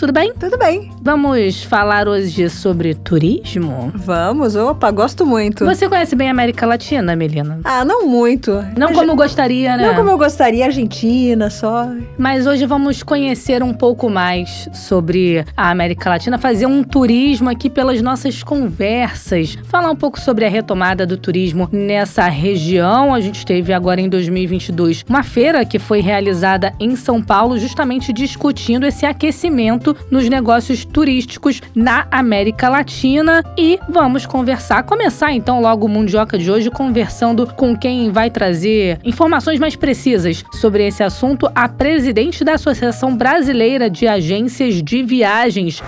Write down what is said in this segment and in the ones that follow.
Tudo bem? Tudo bem. Vamos falar hoje sobre turismo? Vamos, opa, gosto muito. Você conhece bem a América Latina, Melina? Ah, não muito. Não Mas- como gostaria, né? Não como eu gostaria, Argentina só. Mas hoje vamos conhecer um pouco mais sobre a América Latina, fazer um turismo aqui pelas nossas conversas, falar um pouco sobre a retomada do turismo nessa região. A gente teve agora em 2022 uma feira que foi realizada em São Paulo, justamente discutindo esse aquecimento nos negócios turísticos na América Latina e vamos conversar, começar então logo o Mundioca de hoje conversando com quem vai trazer informações mais precisas sobre esse assunto, a presidente da Associação Brasileira de Agências de Viagens.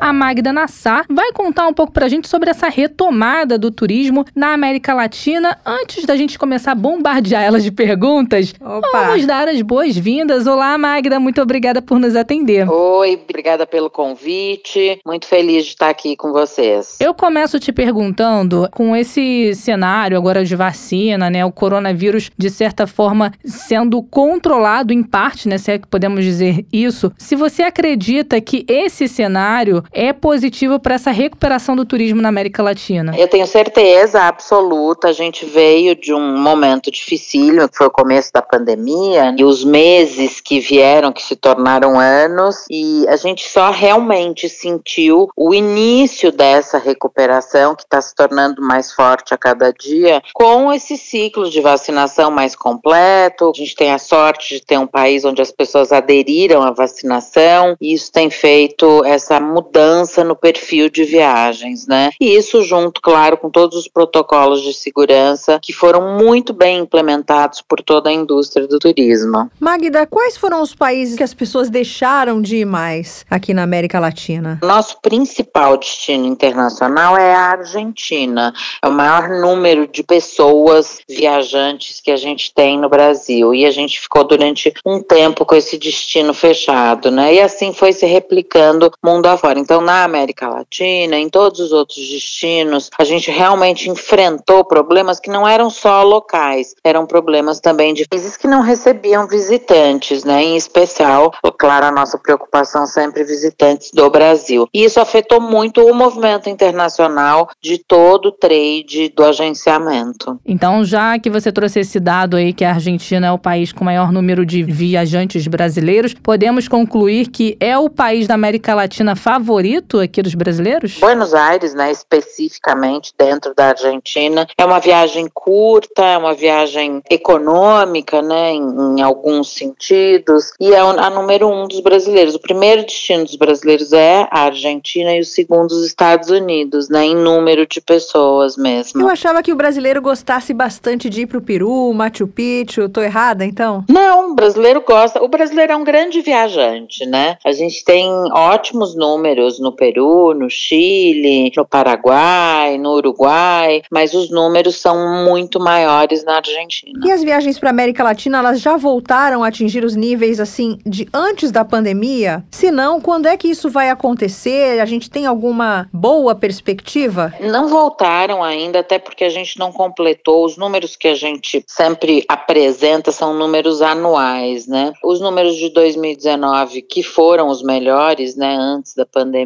A Magda Nassar vai contar um pouco pra gente sobre essa retomada do turismo na América Latina. Antes da gente começar a bombardear ela de perguntas, Opa. vamos dar as boas-vindas. Olá, Magda, muito obrigada por nos atender. Oi, obrigada pelo convite. Muito feliz de estar aqui com vocês. Eu começo te perguntando, com esse cenário agora de vacina, né, o coronavírus de certa forma sendo controlado em parte, né, se é que podemos dizer isso, se você acredita que esse cenário é positivo para essa recuperação do turismo na América Latina? Eu tenho certeza absoluta. A gente veio de um momento dificílimo, que foi o começo da pandemia, e os meses que vieram, que se tornaram anos, e a gente só realmente sentiu o início dessa recuperação, que está se tornando mais forte a cada dia, com esse ciclo de vacinação mais completo. A gente tem a sorte de ter um país onde as pessoas aderiram à vacinação, e isso tem feito essa mudança no perfil de viagens, né? E isso junto, claro, com todos os protocolos de segurança que foram muito bem implementados por toda a indústria do turismo. Magda, quais foram os países que as pessoas deixaram de ir mais aqui na América Latina? Nosso principal destino internacional é a Argentina. É o maior número de pessoas viajantes que a gente tem no Brasil. E a gente ficou durante um tempo com esse destino fechado, né? E assim foi se replicando mundo afora. Então, na América Latina, em todos os outros destinos, a gente realmente enfrentou problemas que não eram só locais, eram problemas também de países que não recebiam visitantes, né? Em especial, claro, a nossa preocupação sempre visitantes do Brasil. E isso afetou muito o movimento internacional de todo o trade do agenciamento. Então, já que você trouxe esse dado aí que a Argentina é o país com maior número de viajantes brasileiros, podemos concluir que é o país da América Latina favorito aqui dos brasileiros? Buenos Aires, né, especificamente dentro da Argentina, é uma viagem curta, é uma viagem econômica, né, em, em alguns sentidos, e é a número um dos brasileiros. O primeiro destino dos brasileiros é a Argentina e o segundo os Estados Unidos, né, em número de pessoas mesmo. Eu achava que o brasileiro gostasse bastante de ir pro Peru, Machu Picchu. Tô errada, então? Não, o brasileiro gosta. O brasileiro é um grande viajante, né? A gente tem ótimos números no Peru, no Chile, no Paraguai, no Uruguai, mas os números são muito maiores na Argentina. E as viagens para América Latina, elas já voltaram a atingir os níveis assim de antes da pandemia? Se não, quando é que isso vai acontecer? A gente tem alguma boa perspectiva? Não voltaram ainda, até porque a gente não completou. Os números que a gente sempre apresenta são números anuais, né? Os números de 2019, que foram os melhores, né, antes da pandemia,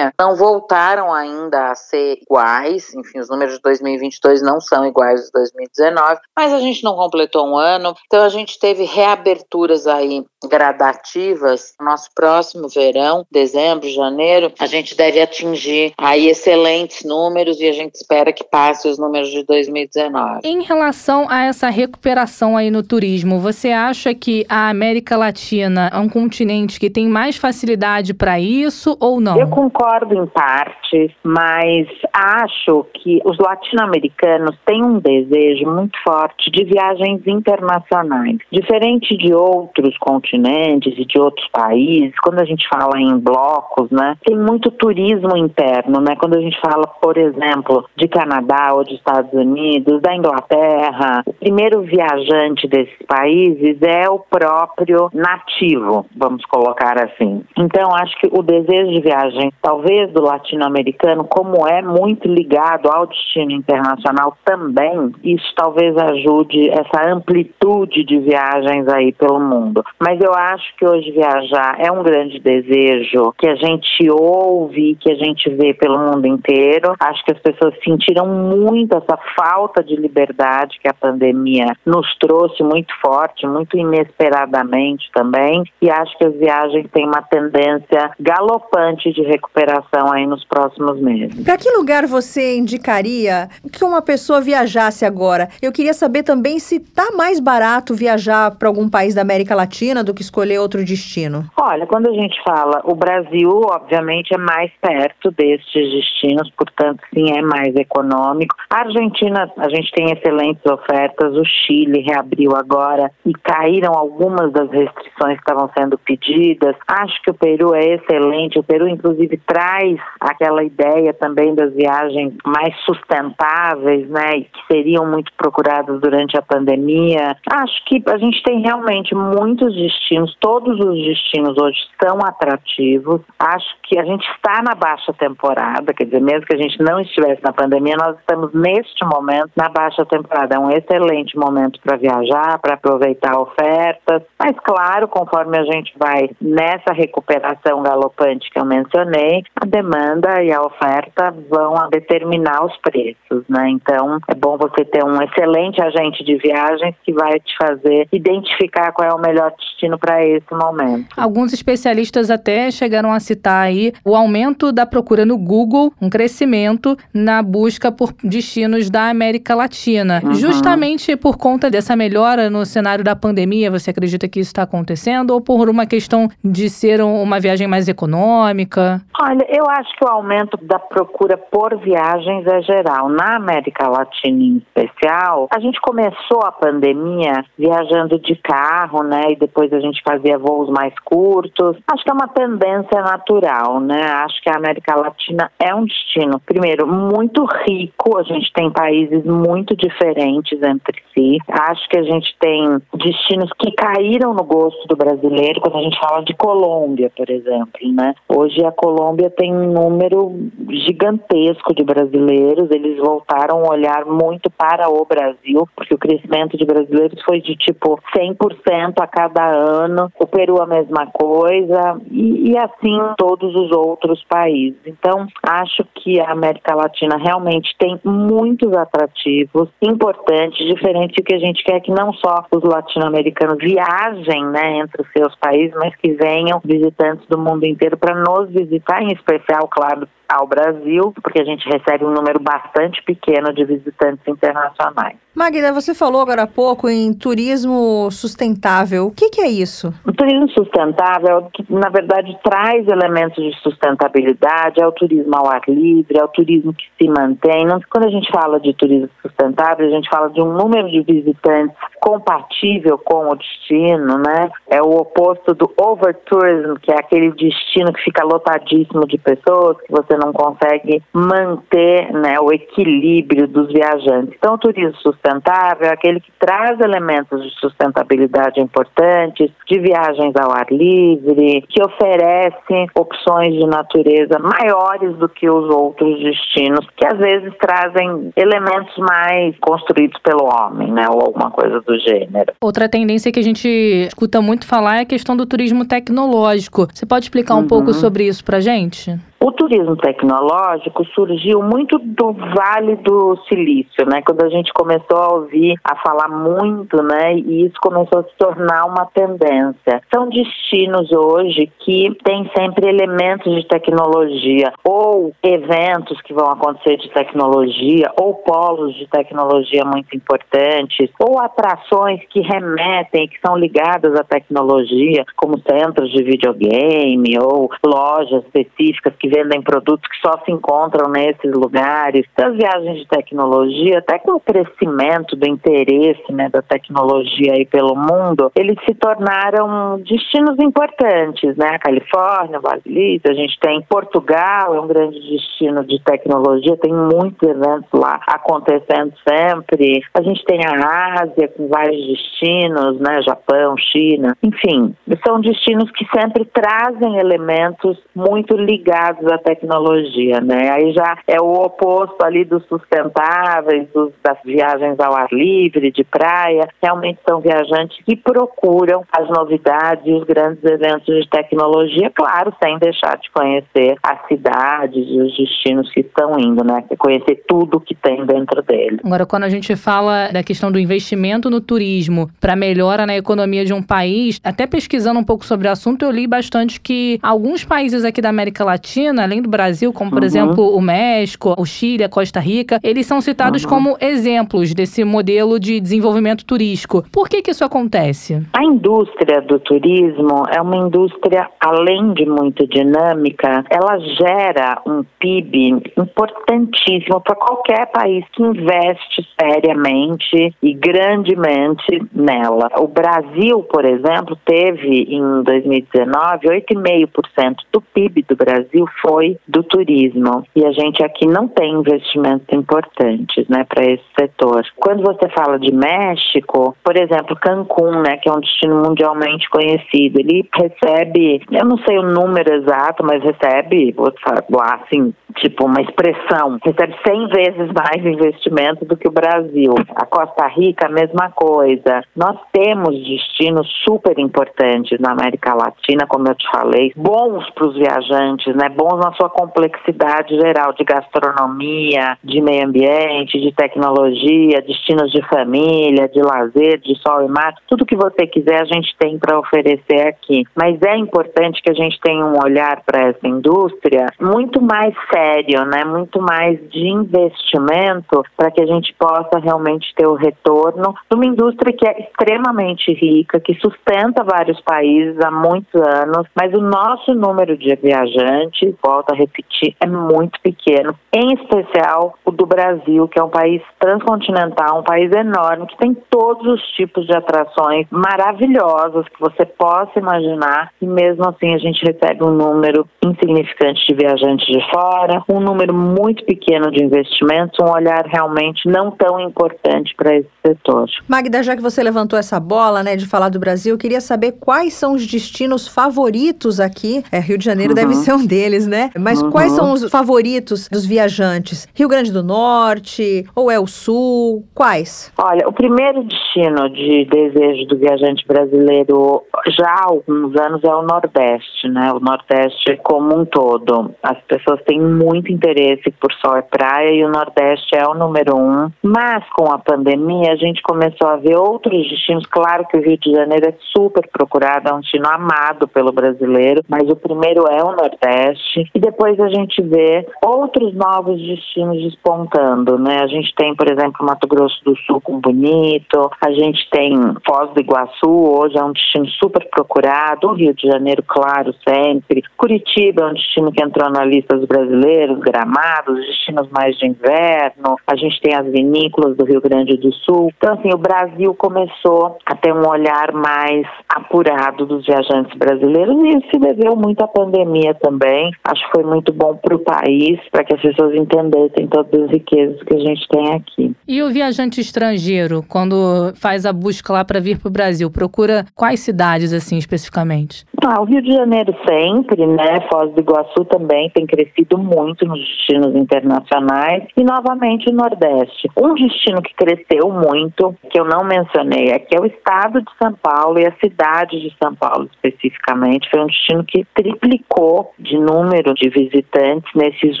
não voltaram ainda a ser iguais. Enfim, os números de 2022 não são iguais aos de 2019, mas a gente não completou um ano, então a gente teve reaberturas aí gradativas. Nosso próximo verão, dezembro, janeiro, a gente deve atingir aí excelentes números e a gente espera que passe os números de 2019. Em relação a essa recuperação aí no turismo, você acha que a América Latina é um continente que tem mais facilidade para isso ou não? Eu concordo em parte, mas acho que os latino-americanos têm um desejo muito forte de viagens internacionais. Diferente de outros continentes, e de outros países, quando a gente fala em blocos, né, tem muito turismo interno, né? Quando a gente fala, por exemplo, de Canadá ou de Estados Unidos, da Inglaterra, o primeiro viajante desses países é o próprio nativo, vamos colocar assim. Então, acho que o desejo de viagem, talvez do latino-americano, como é muito ligado ao destino internacional também, isso talvez ajude essa amplitude de viagens aí pelo mundo. Mas eu acho que hoje viajar é um grande desejo que a gente ouve, que a gente vê pelo mundo inteiro. Acho que as pessoas sentiram muito essa falta de liberdade que a pandemia nos trouxe muito forte, muito inesperadamente também. E acho que as viagens têm uma tendência galopante de recuperação aí nos próximos meses. Para que lugar você indicaria que uma pessoa viajasse agora? Eu queria saber também se tá mais barato viajar para algum país da América Latina do que escolher outro destino. Olha, quando a gente fala o Brasil, obviamente é mais perto destes destinos, portanto, sim, é mais econômico. A Argentina, a gente tem excelentes ofertas. O Chile reabriu agora e caíram algumas das restrições que estavam sendo pedidas. Acho que o Peru é excelente. O Peru, inclusive, traz aquela ideia também das viagens mais sustentáveis, né, e que seriam muito procuradas durante a pandemia. Acho que a gente tem realmente muitos destinos, todos os destinos hoje são atrativos. Acho que a gente está na baixa temporada, quer dizer, mesmo que a gente não estivesse na pandemia, nós estamos neste momento na baixa temporada. É um excelente momento para viajar, para aproveitar ofertas. Mas, claro, conforme a gente vai nessa recuperação galopante que eu mencionei, a demanda e a oferta vão a determinar os preços, né? Então, é bom você ter um excelente agente de viagens que vai te fazer identificar qual é o melhor destino para esse momento. Alguns especialistas até chegaram a citar aí o aumento da procura no Google, um crescimento na busca por destinos da América Latina. Uhum. Justamente por conta dessa melhora no cenário da pandemia, você acredita que isso está acontecendo ou por uma questão de ser uma viagem mais econômica? Olha, eu acho que o aumento da procura por viagens é geral. Na América Latina em especial, a gente começou a pandemia viajando de carro, né? E depois a gente fazia voos mais curtos. Acho que é uma tendência natural, né? Acho que a América Latina é um destino, primeiro, muito rico. A gente tem países muito diferentes entre si. Acho que a gente tem destinos que caíram no gosto do brasileiro quando a gente fala de Colômbia, por exemplo, né? Hoje a Colômbia tem um número gigantesco de brasileiros. Eles voltaram a olhar muito para o Brasil, porque o crescimento de brasileiros foi de tipo 100% a cada ano. O Peru a mesma coisa e, e assim todos os outros países. Então, acho que a América Latina realmente tem muitos atrativos importantes, diferente do que a gente quer que não só os latino-americanos viajem né, entre os seus países, mas que venham visitantes do mundo inteiro para nos visitar, em especial, claro, ao Brasil, porque a gente recebe um número bastante pequeno de visitantes internacionais. Magda, você falou agora há pouco em turismo sustentável. O que, que, é isso? O turismo sustentável que, na verdade, traz elementos de sustentabilidade, é o turismo ao ar livre, é o turismo que se mantém. Quando a gente fala de turismo sustentável, a gente fala de um número de visitantes compatível com o destino, né? É o oposto do overtourism, que é aquele destino que fica lotadíssimo de pessoas, que você não consegue manter né, o equilíbrio dos viajantes. Então, o turismo sustentável é aquele que traz elementos de sustentabilidade importantes, de viagens ao ar livre, que oferece opções de natureza maiores do que os outros destinos, que às vezes trazem elementos mais construídos pelo homem, né, ou alguma coisa do gênero. Outra tendência que a gente escuta muito falar é a questão do turismo tecnológico. Você pode explicar um uhum. pouco sobre isso pra gente? O turismo tecnológico surgiu muito do Vale do Silício, né? Quando a gente começou a ouvir, a falar muito, né? E isso começou a se tornar uma tendência. São destinos hoje que têm sempre elementos de tecnologia, ou eventos que vão acontecer de tecnologia, ou polos de tecnologia muito importantes, ou atrações que remetem, que são ligadas à tecnologia, como centros de videogame ou lojas específicas que vendem produtos que só se encontram nesses lugares. Das viagens de tecnologia, até com o crescimento do interesse né, da tecnologia aí pelo mundo, eles se tornaram destinos importantes, né? A Califórnia, Bali, a gente tem Portugal, é um grande destino de tecnologia, tem muitos eventos lá acontecendo sempre. A gente tem a Ásia com vários destinos, né? Japão, China, enfim, são destinos que sempre trazem elementos muito ligados à tecnologia, né? Aí já é o oposto ali dos sustentáveis, dos, das viagens ao ar livre, de praia. Realmente são viajantes que procuram as novidades e os grandes eventos de tecnologia, claro, sem deixar de conhecer as cidades e os destinos que estão indo, né? Conhecer tudo que tem dentro dele. Agora, quando a gente fala da questão do investimento no turismo para melhora na economia de um país, até pesquisando um pouco sobre o assunto, eu li bastante que alguns países aqui da América Latina, além do Brasil, como por uhum. exemplo o México, o Chile, a Costa Rica, eles são citados uhum. como exemplos desse modelo de desenvolvimento turístico. Por que que isso acontece? A indústria do turismo é uma indústria, além de muito dinâmica, ela gera um PIB importantíssimo para qualquer país que investe seriamente e grandemente nela. O Brasil, por exemplo, teve em 2019 8,5% do PIB do Brasil foi do turismo e a gente aqui não tem investimentos importantes, né, para esse setor. Quando você fala de México, por exemplo, Cancún, né, que é um destino mundialmente conhecido, ele recebe, eu não sei o número exato, mas recebe, vou falar assim, tipo uma expressão, recebe 100 vezes mais investimento do que o Brasil. A Costa Rica, a mesma coisa. Nós temos destinos super importantes na América Latina, como eu te falei, bons para os viajantes, né? Bons na sua complexidade geral de gastronomia, de meio ambiente, de tecnologia, destinos de família, de lazer, de sol e mar, tudo que você quiser a gente tem para oferecer aqui. Mas é importante que a gente tenha um olhar para essa indústria muito mais sério, né? Muito mais de investimento para que a gente possa realmente ter o retorno de uma indústria que é extremamente rica, que sustenta vários países há muitos anos, mas o nosso número de viajantes, volto a repetir, é muito pequeno, em especial o do Brasil, que é um país transcontinental, um país enorme, que tem todos os tipos de atrações maravilhosas que você possa imaginar, e mesmo assim a gente recebe um número insignificante de viajantes de fora, um número muito pequeno de investimentos, um olhar realmente não tão importante para esse setor. Magda, já que você levantou essa bola, né, de falar do Brasil, eu queria saber quais são os destinos favoritos aqui. É, Rio de Janeiro uhum. deve ser um deles, né? Mas uhum. quais são os favoritos dos viajantes? Rio Grande do Norte ou é o Sul? Quais? Olha, o primeiro destino de desejo do viajante brasileiro já há alguns anos é o Nordeste, né? O Nordeste como um todo. As pessoas têm muito interesse por sol e praia e o Nordeste é o número um. Mas com a pandemia a gente começou a ver outros destinos. Claro que o Rio de Janeiro é super procurado, é um destino amado pelo brasileiro, mas o primeiro é o Nordeste. E depois a gente vê outros novos destinos despontando, né? A gente tem, por exemplo, Mato Grosso do Sul com Bonito, a gente tem Foz do Iguaçu, hoje é um destino super procurado, o Rio de Janeiro, claro, sempre. Curitiba é um destino que entrou na lista dos brasileiros, Gramados, destinos mais de inverno. A gente tem as vinícolas do Rio Grande do Sul. Então, assim, o Brasil começou a ter um olhar mais apurado dos viajantes brasileiros e isso se deveu muito à pandemia também. Acho que foi muito bom para o país, para que as pessoas entendessem todas as riquezas que a gente tem aqui. E o viajante estrangeiro, quando faz a busca lá para vir para o Brasil, procura quais cidades, assim, especificamente? Ah, o Rio de Janeiro sempre, né? Foz do Iguaçu também tem crescido muito nos destinos internacionais e novamente o Nordeste. Um destino que cresceu muito, que eu não mencionei aqui, é o estado de São Paulo e a cidade de São Paulo especificamente. Foi um destino que triplicou de número de visitantes nesses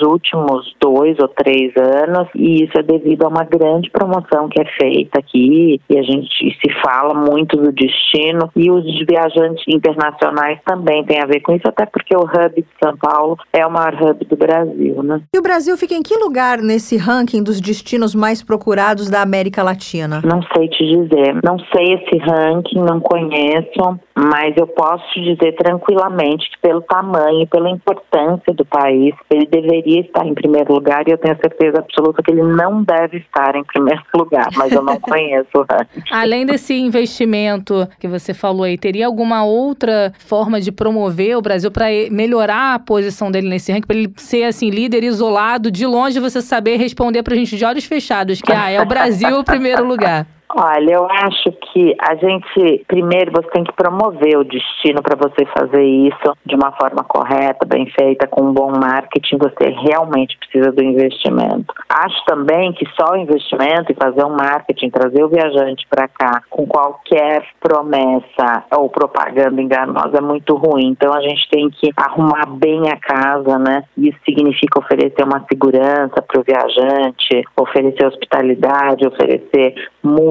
últimos dois ou três anos e isso é devido a uma grande promoção que é feita aqui e a gente se fala muito do destino e os viajantes internacionais também têm a ver com isso, até porque o hub de São Paulo é o maior hub do Brasil, né? E o Brasil fica em que lugar nesse ranking dos destinos mais procurados da América Latina? Não sei te dizer. Não sei esse ranking, não conheço, mas eu posso te dizer tranquilamente que pelo tamanho, pela importância importância do país, ele deveria estar em primeiro lugar e eu tenho certeza absoluta que ele não deve estar em primeiro lugar, mas eu não conheço Além desse investimento que você falou aí, teria alguma outra forma de promover o Brasil para melhorar a posição dele nesse ranking, para ele ser assim líder isolado, de longe você saber responder para a gente de olhos fechados que ah, é o Brasil o primeiro lugar? Olha, eu acho que a gente, primeiro, você tem que promover o destino para você fazer isso de uma forma correta, bem feita, com um bom marketing. Você realmente precisa do investimento. Acho também que só o investimento e fazer um marketing, trazer o viajante para cá com qualquer promessa ou propaganda enganosa é muito ruim. Então a gente tem que arrumar bem a casa, né? Isso significa oferecer uma segurança para o viajante, oferecer hospitalidade, oferecer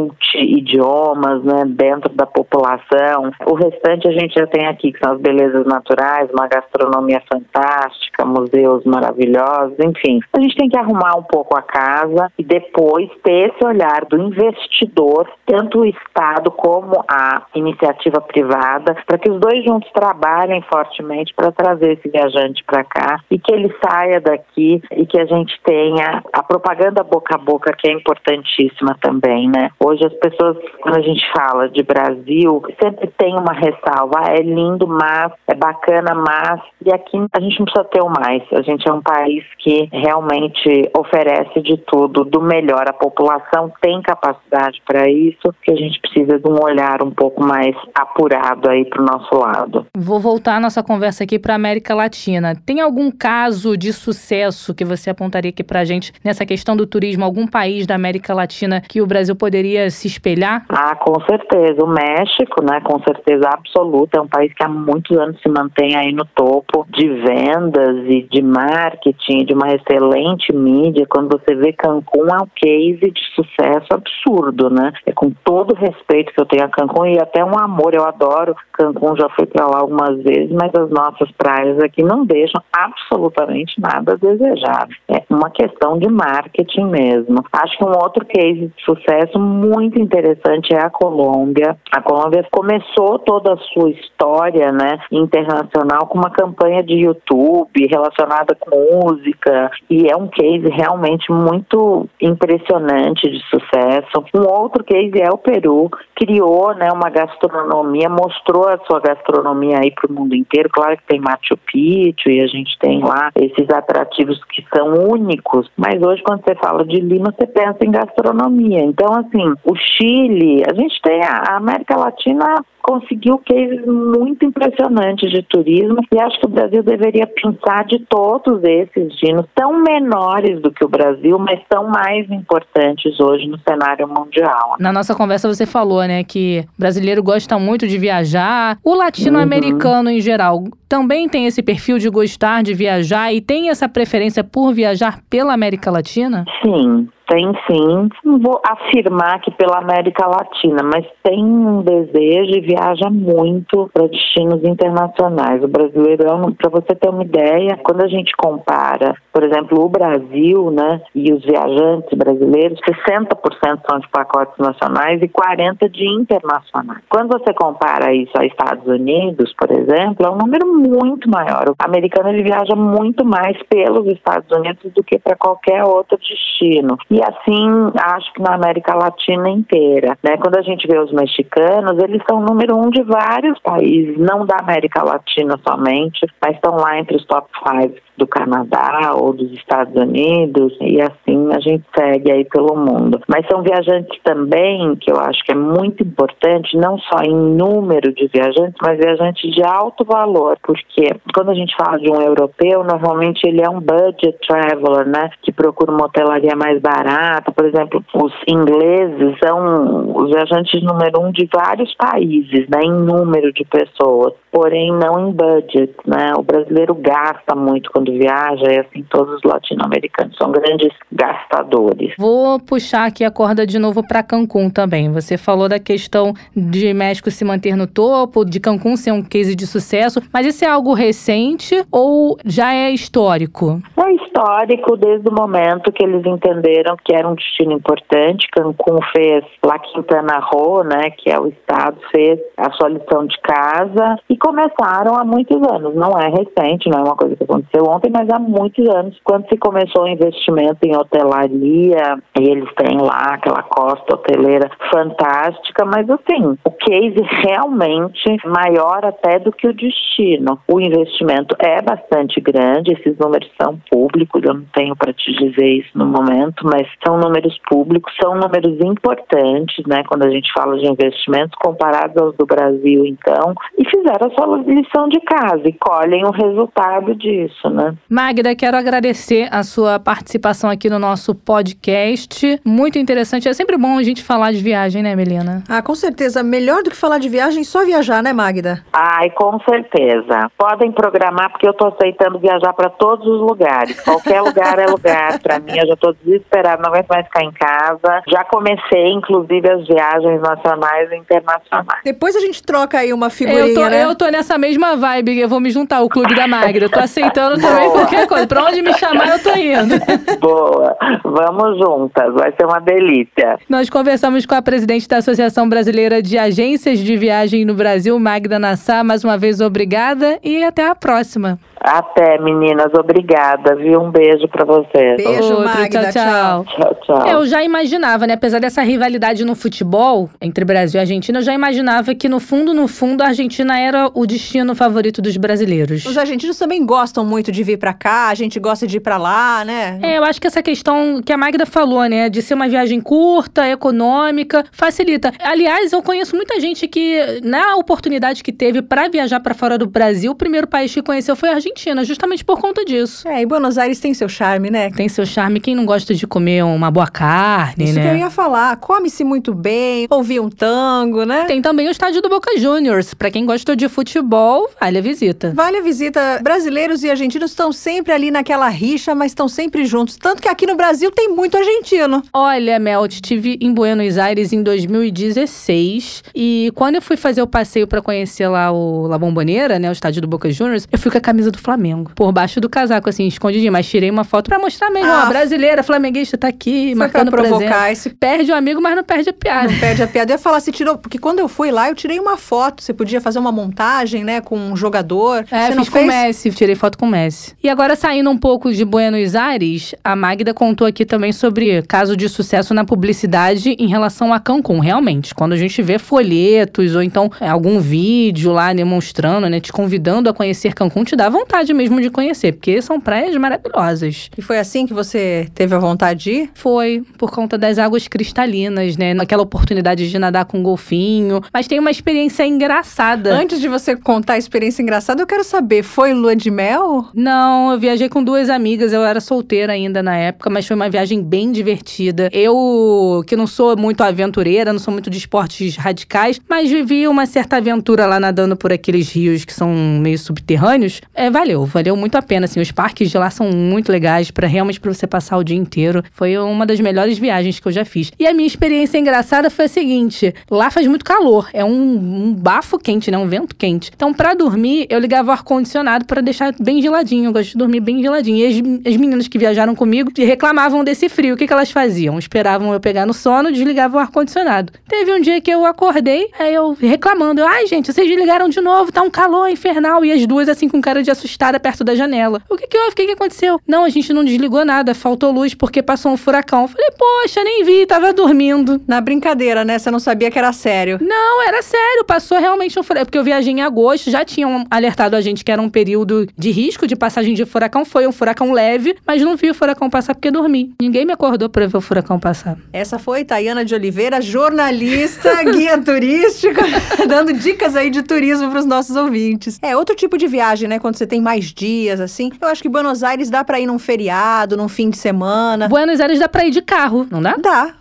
multi-idiomas né, dentro da população. O restante a gente já tem aqui, que são as belezas naturais, uma gastronomia fantástica, museus maravilhosos, enfim. A gente tem que arrumar um pouco a casa e depois ter esse olhar do investidor, tanto o Estado como a iniciativa privada, para que os dois juntos trabalhem fortemente para trazer esse viajante para cá e que ele saia daqui e que a gente tenha a propaganda boca a boca, que é importantíssima também, né? Hoje as pessoas, quando a gente fala de Brasil, sempre tem uma ressalva, ah, é lindo, mas, é bacana, mas, e aqui a gente não precisa ter o mais. A gente é um país que realmente oferece de tudo, do melhor. A população tem capacidade para isso, que a gente precisa de um olhar um pouco mais apurado aí para o nosso lado. Vou voltar a nossa conversa aqui para a América Latina. Tem algum caso de sucesso que você apontaria aqui para a gente nessa questão do turismo? Algum país da América Latina que o Brasil poderia se espelhar? Ah, com certeza. O México, né, com certeza absoluta, é um país que há muitos anos se mantém aí no topo de vendas e de marketing, de uma excelente mídia. Quando você vê Cancún, é um case de sucesso absurdo, né? É com todo o respeito que eu tenho a Cancún e até um amor, eu adoro Cancún, já fui para lá algumas vezes, mas as nossas praias aqui não deixam absolutamente nada a desejar. É uma questão de marketing mesmo. Acho que um outro case de sucesso muito interessante é a Colômbia. A Colômbia começou toda a sua história, né, internacional com uma campanha de YouTube relacionada com música e é um case realmente muito impressionante de sucesso. Um outro case é o Peru, criou, né, uma gastronomia, mostrou a sua gastronomia aí para o mundo inteiro. Claro que tem Machu Picchu e a gente tem lá esses atrativos que são únicos, mas hoje quando você fala de Lima, você pensa em gastronomia. Então, assim, o Chile, a gente tem a América Latina conseguiu cases muito impressionantes de turismo e acho que o Brasil deveria pensar de todos esses destinos, tão menores do que o Brasil, mas tão mais importantes hoje no cenário mundial. Na nossa conversa você falou, né, que o brasileiro gosta muito de viajar, o latino-americano uhum. em geral também tem esse perfil de gostar de viajar e tem essa preferência por viajar pela América Latina? Sim, tem sim. Não vou afirmar que pela América Latina, mas tem um desejo e viaja muito para destinos internacionais. O brasileiro, é para você ter uma ideia, quando a gente compara, por exemplo, o Brasil, né, e os viajantes brasileiros, 60% são de pacotes nacionais e 40 de internacionais. Quando você compara isso aos Estados Unidos, por exemplo, é um número muito maior. O americano ele viaja muito mais pelos Estados Unidos do que para qualquer outro destino. E assim, acho que na América Latina inteira, né? Quando a gente vê os mexicanos, eles são o número um de vários países, não da América Latina somente, mas estão lá entre os top five do Canadá ou dos Estados Unidos e assim a gente segue aí pelo mundo. Mas são viajantes também que eu acho que é muito importante, não só em número de viajantes, mas viajantes de alto valor, porque quando a gente fala de um europeu, normalmente ele é um budget traveler, né, que procura uma hotelaria mais barata. Por exemplo, os ingleses são os viajantes número um de vários países, né, em número de pessoas, porém não em budget, né. O brasileiro gasta muito quando viaja, e assim todos os latino-americanos são grandes gastadores. Vou puxar aqui a corda de novo para Cancún também. Você falou da questão de México se manter no topo, de Cancún ser um case de sucesso, mas isso é algo recente ou já é histórico? É histórico desde o momento que eles entenderam que era um destino importante. Cancún fez La Quintana Roo, né, que é o estado, fez a sua lição de casa e começaram há muitos anos. Não é recente, não é uma coisa que aconteceu ontem, mas há muitos anos. Quando se começou o investimento em hotelaria, e eles têm lá aquela costa hoteleira fantástica, mas assim, o case realmente maior até do que o destino. O investimento é bastante grande, esses números são públicos, eu não tenho para te dizer isso no momento, mas são números públicos, são números importantes, né, quando a gente fala de investimentos comparados aos do Brasil, então, e fizeram a sua lição de casa e colhem o resultado disso, né? Magda, quero agradecer a sua participação aqui no nosso podcast. Muito interessante. É sempre bom a gente falar de viagem, né, Melina? Ah, com certeza. Melhor do que falar de viagem, só viajar, né, Magda? Ai, com certeza. Podem programar, porque eu estou aceitando viajar para todos os lugares. Qualquer lugar é lugar para mim. Eu já estou desesperada, não aguento mais ficar em casa. Já comecei, inclusive, as viagens nacionais e internacionais. Depois a gente troca aí uma figurinha, eu tô, né? Eu tô nessa mesma vibe, eu vou me juntar ao Clube da Magda. Tô aceitando também qualquer coisa. Pra onde me chamar, eu tô indo. Boa. Vamos juntas, vai ser uma delícia. Nós conversamos com a presidente da Associação Brasileira de Agências de Viagem no Brasil, Magda Nassar. Mais uma vez, obrigada e até a próxima. Até, meninas. Obrigada, viu? Um beijo para vocês. Beijo, Outro, Magda. Tchau, tchau. tchau, Eu já imaginava, né? Apesar dessa rivalidade no futebol entre Brasil e Argentina, eu já imaginava que, no fundo, no fundo, a Argentina era o destino favorito dos brasileiros. Os argentinos também gostam muito de vir para cá, a gente gosta de ir para lá, né? É, eu acho que essa questão que a Magda falou, né? De ser uma viagem curta, econômica, facilita. Aliás, eu conheço muita gente que, na oportunidade que teve para viajar para fora do Brasil, o primeiro país que conheceu foi a Argentina. Argentina, justamente por conta disso. É, e Buenos Aires tem seu charme, né? Tem seu charme. Quem não gosta de comer uma boa carne, Isso né? que eu ia falar. Come-se muito bem, ouvir um tango, né? Tem também o estádio do Boca Juniors. Para quem gosta de futebol, vale a visita. Vale a visita. Brasileiros e argentinos estão sempre ali naquela rixa, mas estão sempre juntos. Tanto que aqui no Brasil tem muito argentino. Olha, Mel, estive em Buenos Aires em 2016 e quando eu fui fazer o passeio para conhecer lá o La Bombonera, né, o estádio do Boca Juniors, eu fui com a camisa do Flamengo. Por baixo do casaco, assim, escondidinho. Mas tirei uma foto pra mostrar mesmo. Ah, ó, brasileira, flamenguista, tá aqui, foi marcando pra provocar esse Perde o amigo, mas não perde a piada. Não perde a piada. Eu ia falar, você tirou... Porque quando eu fui lá, eu tirei uma foto. Você podia fazer uma montagem, né, com um jogador. É, você fiz com o Messi. Tirei foto com o Messi. E agora, saindo um pouco de Buenos Aires, a Magda contou aqui também sobre caso de sucesso na publicidade em relação a Cancún. Realmente, quando a gente vê folhetos ou então é, algum vídeo lá demonstrando, né, te convidando a conhecer Cancún, te dá vontade mesmo de conhecer, porque são praias maravilhosas. E foi assim que você teve a vontade de ir? Foi, por conta das águas cristalinas, né? Aquela oportunidade de nadar com um golfinho. Mas tem uma experiência engraçada. Antes de você contar a experiência engraçada, eu quero saber, foi lua de mel? Não, eu viajei com duas amigas, eu era solteira ainda na época, mas foi uma viagem bem divertida. Eu, que não sou muito aventureira, não sou muito de esportes radicais, mas vivi uma certa aventura lá nadando por aqueles rios que são meio subterrâneos. É, valeu, valeu muito a pena, assim, os parques de lá são muito legais para realmente para você passar o dia inteiro. Foi uma das melhores viagens que eu já fiz. E a minha experiência engraçada foi a seguinte: lá faz muito calor, é um, um bafo quente, né, um vento quente. Então, para dormir, eu ligava o ar condicionado para deixar bem geladinho. Eu gosto de dormir bem geladinho. E as, as meninas que viajaram comigo reclamavam desse frio. O que, que elas faziam? Esperavam eu pegar no sono, desligavam o ar condicionado. Teve um dia que eu acordei, aí eu reclamando, ai gente, vocês desligaram de novo, tá um calor infernal. E as duas assim com cara de assustada perto da janela. O que que houve? O que que aconteceu? Não, a gente não desligou nada, faltou luz porque passou um furacão. Eu falei, poxa, nem vi, tava dormindo. Na brincadeira, né? Você não sabia que era sério. Não, era sério, passou realmente um furacão. Porque eu viajei em agosto, já tinham alertado a gente que era um período de risco de passagem de furacão. Foi um furacão leve, mas não vi o furacão passar porque dormi. Ninguém me acordou pra ver o furacão passar. Essa foi Tayana de Oliveira, jornalista, guia turístico, dando dicas aí de turismo pros nossos ouvintes. É outro tipo de viagem, né? Quando você tem mais dias, assim. Eu acho que Buenos Aires dá pra ir num feriado, num fim de semana. Buenos Aires dá pra ir de carro, não dá? Dá.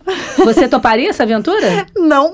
Você toparia essa aventura? Não.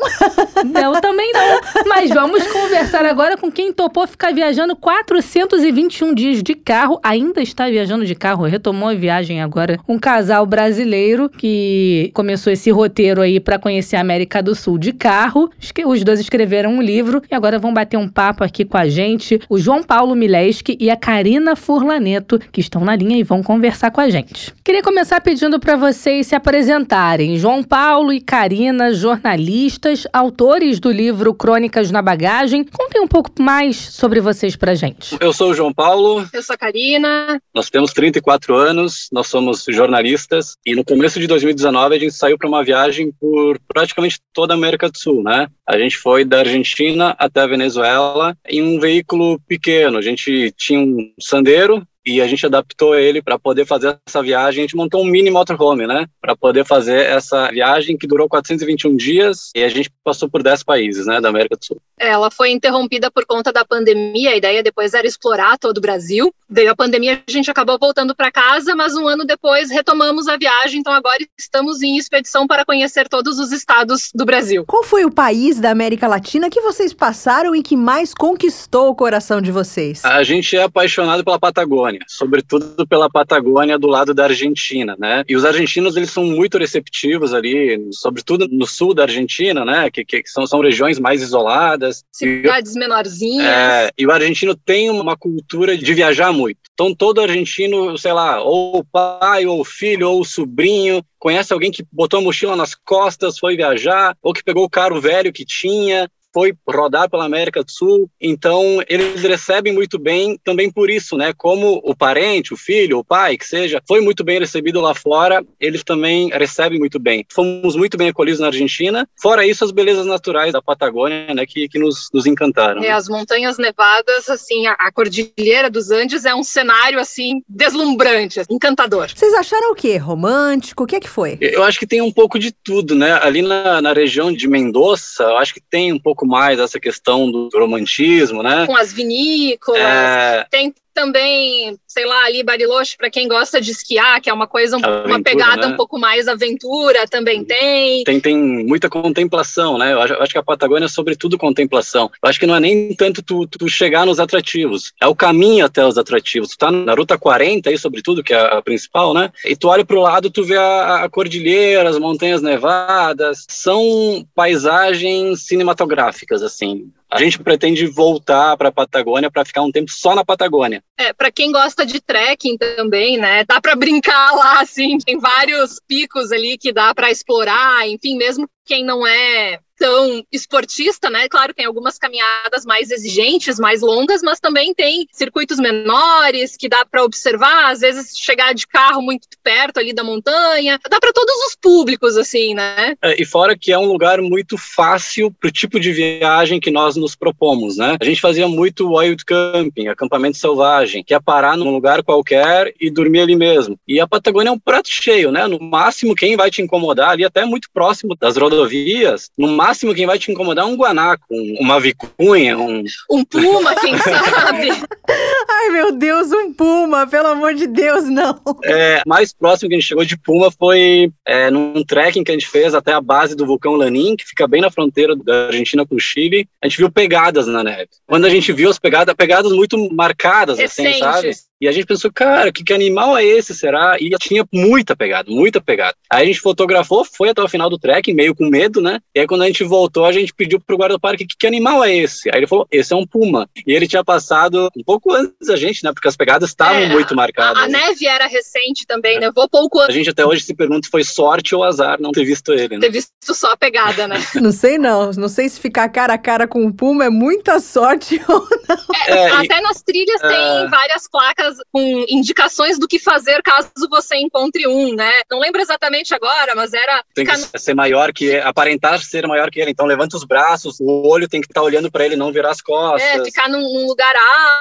Eu também não. Mas vamos conversar agora com quem topou ficar viajando 421 dias de carro. Ainda está viajando de carro, retomou a viagem agora. Um casal brasileiro que começou esse roteiro aí para conhecer a América do Sul de carro. Os dois escreveram um livro e agora vão bater um papo aqui com a gente. O João Paulo Mileski e e a Karina Furlaneto, que estão na linha e vão conversar com a gente. Queria começar pedindo para vocês se apresentarem. João Paulo e Karina, jornalistas, autores do livro Crônicas na Bagagem. Contem um pouco mais sobre vocês pra gente. Eu sou o João Paulo. Eu sou a Karina. Nós temos 34 anos, nós somos jornalistas e no começo de 2019 a gente saiu para uma viagem por praticamente toda a América do Sul, né? A gente foi da Argentina até a Venezuela em um veículo pequeno. A gente tinha um Sandero e a gente adaptou ele para poder fazer essa viagem. A gente montou um mini motorhome, né, para poder fazer essa viagem que durou 421 dias e a gente passou por 10 países, né, da América do Sul. Ela foi interrompida por conta da pandemia. A ideia depois era explorar todo o Brasil. Veio a pandemia, a gente acabou voltando para casa, mas um ano depois retomamos a viagem. Então agora estamos em expedição para conhecer todos os estados do Brasil. Qual foi o país da América Latina que vocês passaram e que mais conquistou o coração de vocês? A gente é apaixonado pela Patagônia, sobretudo pela Patagônia do lado da Argentina, né? E os argentinos eles são muito receptivos ali, sobretudo no sul da Argentina, né? Que, que são, são regiões mais isoladas. Cidades e, menorzinhas. É, e o argentino tem uma cultura de viajar muito. Então todo argentino, sei lá, ou o pai, ou o filho, ou o sobrinho, conhece alguém que botou a mochila nas costas, foi viajar, ou que pegou o carro velho que tinha, foi rodar pela América do Sul, então eles recebem muito bem também por isso, né? Como o parente, o filho, o pai, que seja, foi muito bem recebido lá fora, eles também recebem muito bem. Fomos muito bem acolhidos na Argentina, fora isso, as belezas naturais da Patagônia, né? Que, que nos, nos encantaram. É, as montanhas nevadas, assim, a, a Cordilheira dos Andes é um cenário, assim, deslumbrante, encantador. Vocês acharam o quê? Romântico? O que é que foi? Eu acho que tem um pouco de tudo, né? Ali na, na região de Mendoza, eu acho que tem um pouco mais essa questão do romantismo, né? Com as vinícolas, é... tem também, sei lá, ali Bariloche, para quem gosta de esquiar, que é uma coisa, aventura, uma pegada né? um pouco mais aventura, também tem. Tem, tem muita contemplação, né? Eu acho, eu acho, que a Patagônia é sobretudo contemplação. Eu acho que não é nem tanto tu, tu, chegar nos atrativos, é o caminho até os atrativos. Tu tá na Ruta 40 aí, sobretudo, que é a principal, né? E tu olha pro lado, tu vê a, a cordilheira, as montanhas nevadas, são paisagens cinematográficas, assim. A gente pretende voltar para a Patagônia para ficar um tempo só na Patagônia. É, para quem gosta de trekking também, né? Dá para brincar lá, assim, tem vários picos ali que dá para explorar, enfim, mesmo quem não é tão esportista, né? Claro, tem algumas caminhadas mais exigentes, mais longas, mas também tem circuitos menores que dá para observar, às vezes chegar de carro muito perto ali da montanha. Dá para todos os públicos assim, né? É, e fora que é um lugar muito fácil para o tipo de viagem que nós nos propomos, né? A gente fazia muito wild camping, acampamento selvagem, que é parar num lugar qualquer e dormir ali mesmo. E a Patagônia é um prato cheio, né? No máximo quem vai te incomodar ali até muito próximo das rodovias, no máximo máximo quem vai te incomodar é um guanaco, uma vicunha, um... Um puma, quem sabe? Ai, meu Deus, um puma, pelo amor de Deus, não. É, mais próximo que a gente chegou de puma foi é, num trekking que a gente fez até a base do vulcão Lanin, que fica bem na fronteira da Argentina com o Chile. A gente viu pegadas na neve. Quando a gente viu as pegadas, pegadas muito marcadas, Recentes. assim, sabe? E a gente pensou, cara, que, que animal é esse, será? E tinha muita pegada, muita pegada. Aí a gente fotografou, foi até o final do trek, meio com medo, né? E aí quando a gente voltou, a gente pediu pro guarda-parque, que, que animal é esse? Aí ele falou, esse é um puma. E ele tinha passado um pouco antes da gente, né? Porque as pegadas estavam é, muito marcadas. A, a, neve era recente também, é. nevou pouco antes. A gente até hoje se pergunta se foi sorte ou azar não ter visto ele, né? Ter visto só a pegada, né? não sei não, não sei se ficar cara a cara com um puma é muita sorte ou não. É, até e, nas trilhas tem é. várias placas com indicações do que fazer caso você encontre um, né? Não lembro exatamente agora, mas era. Tem que ser maior que aparentar ser maior que ele. Então levanta os braços, o olho tem que estar tá olhando para ele, não virar as costas. É, ficar num, num, lugar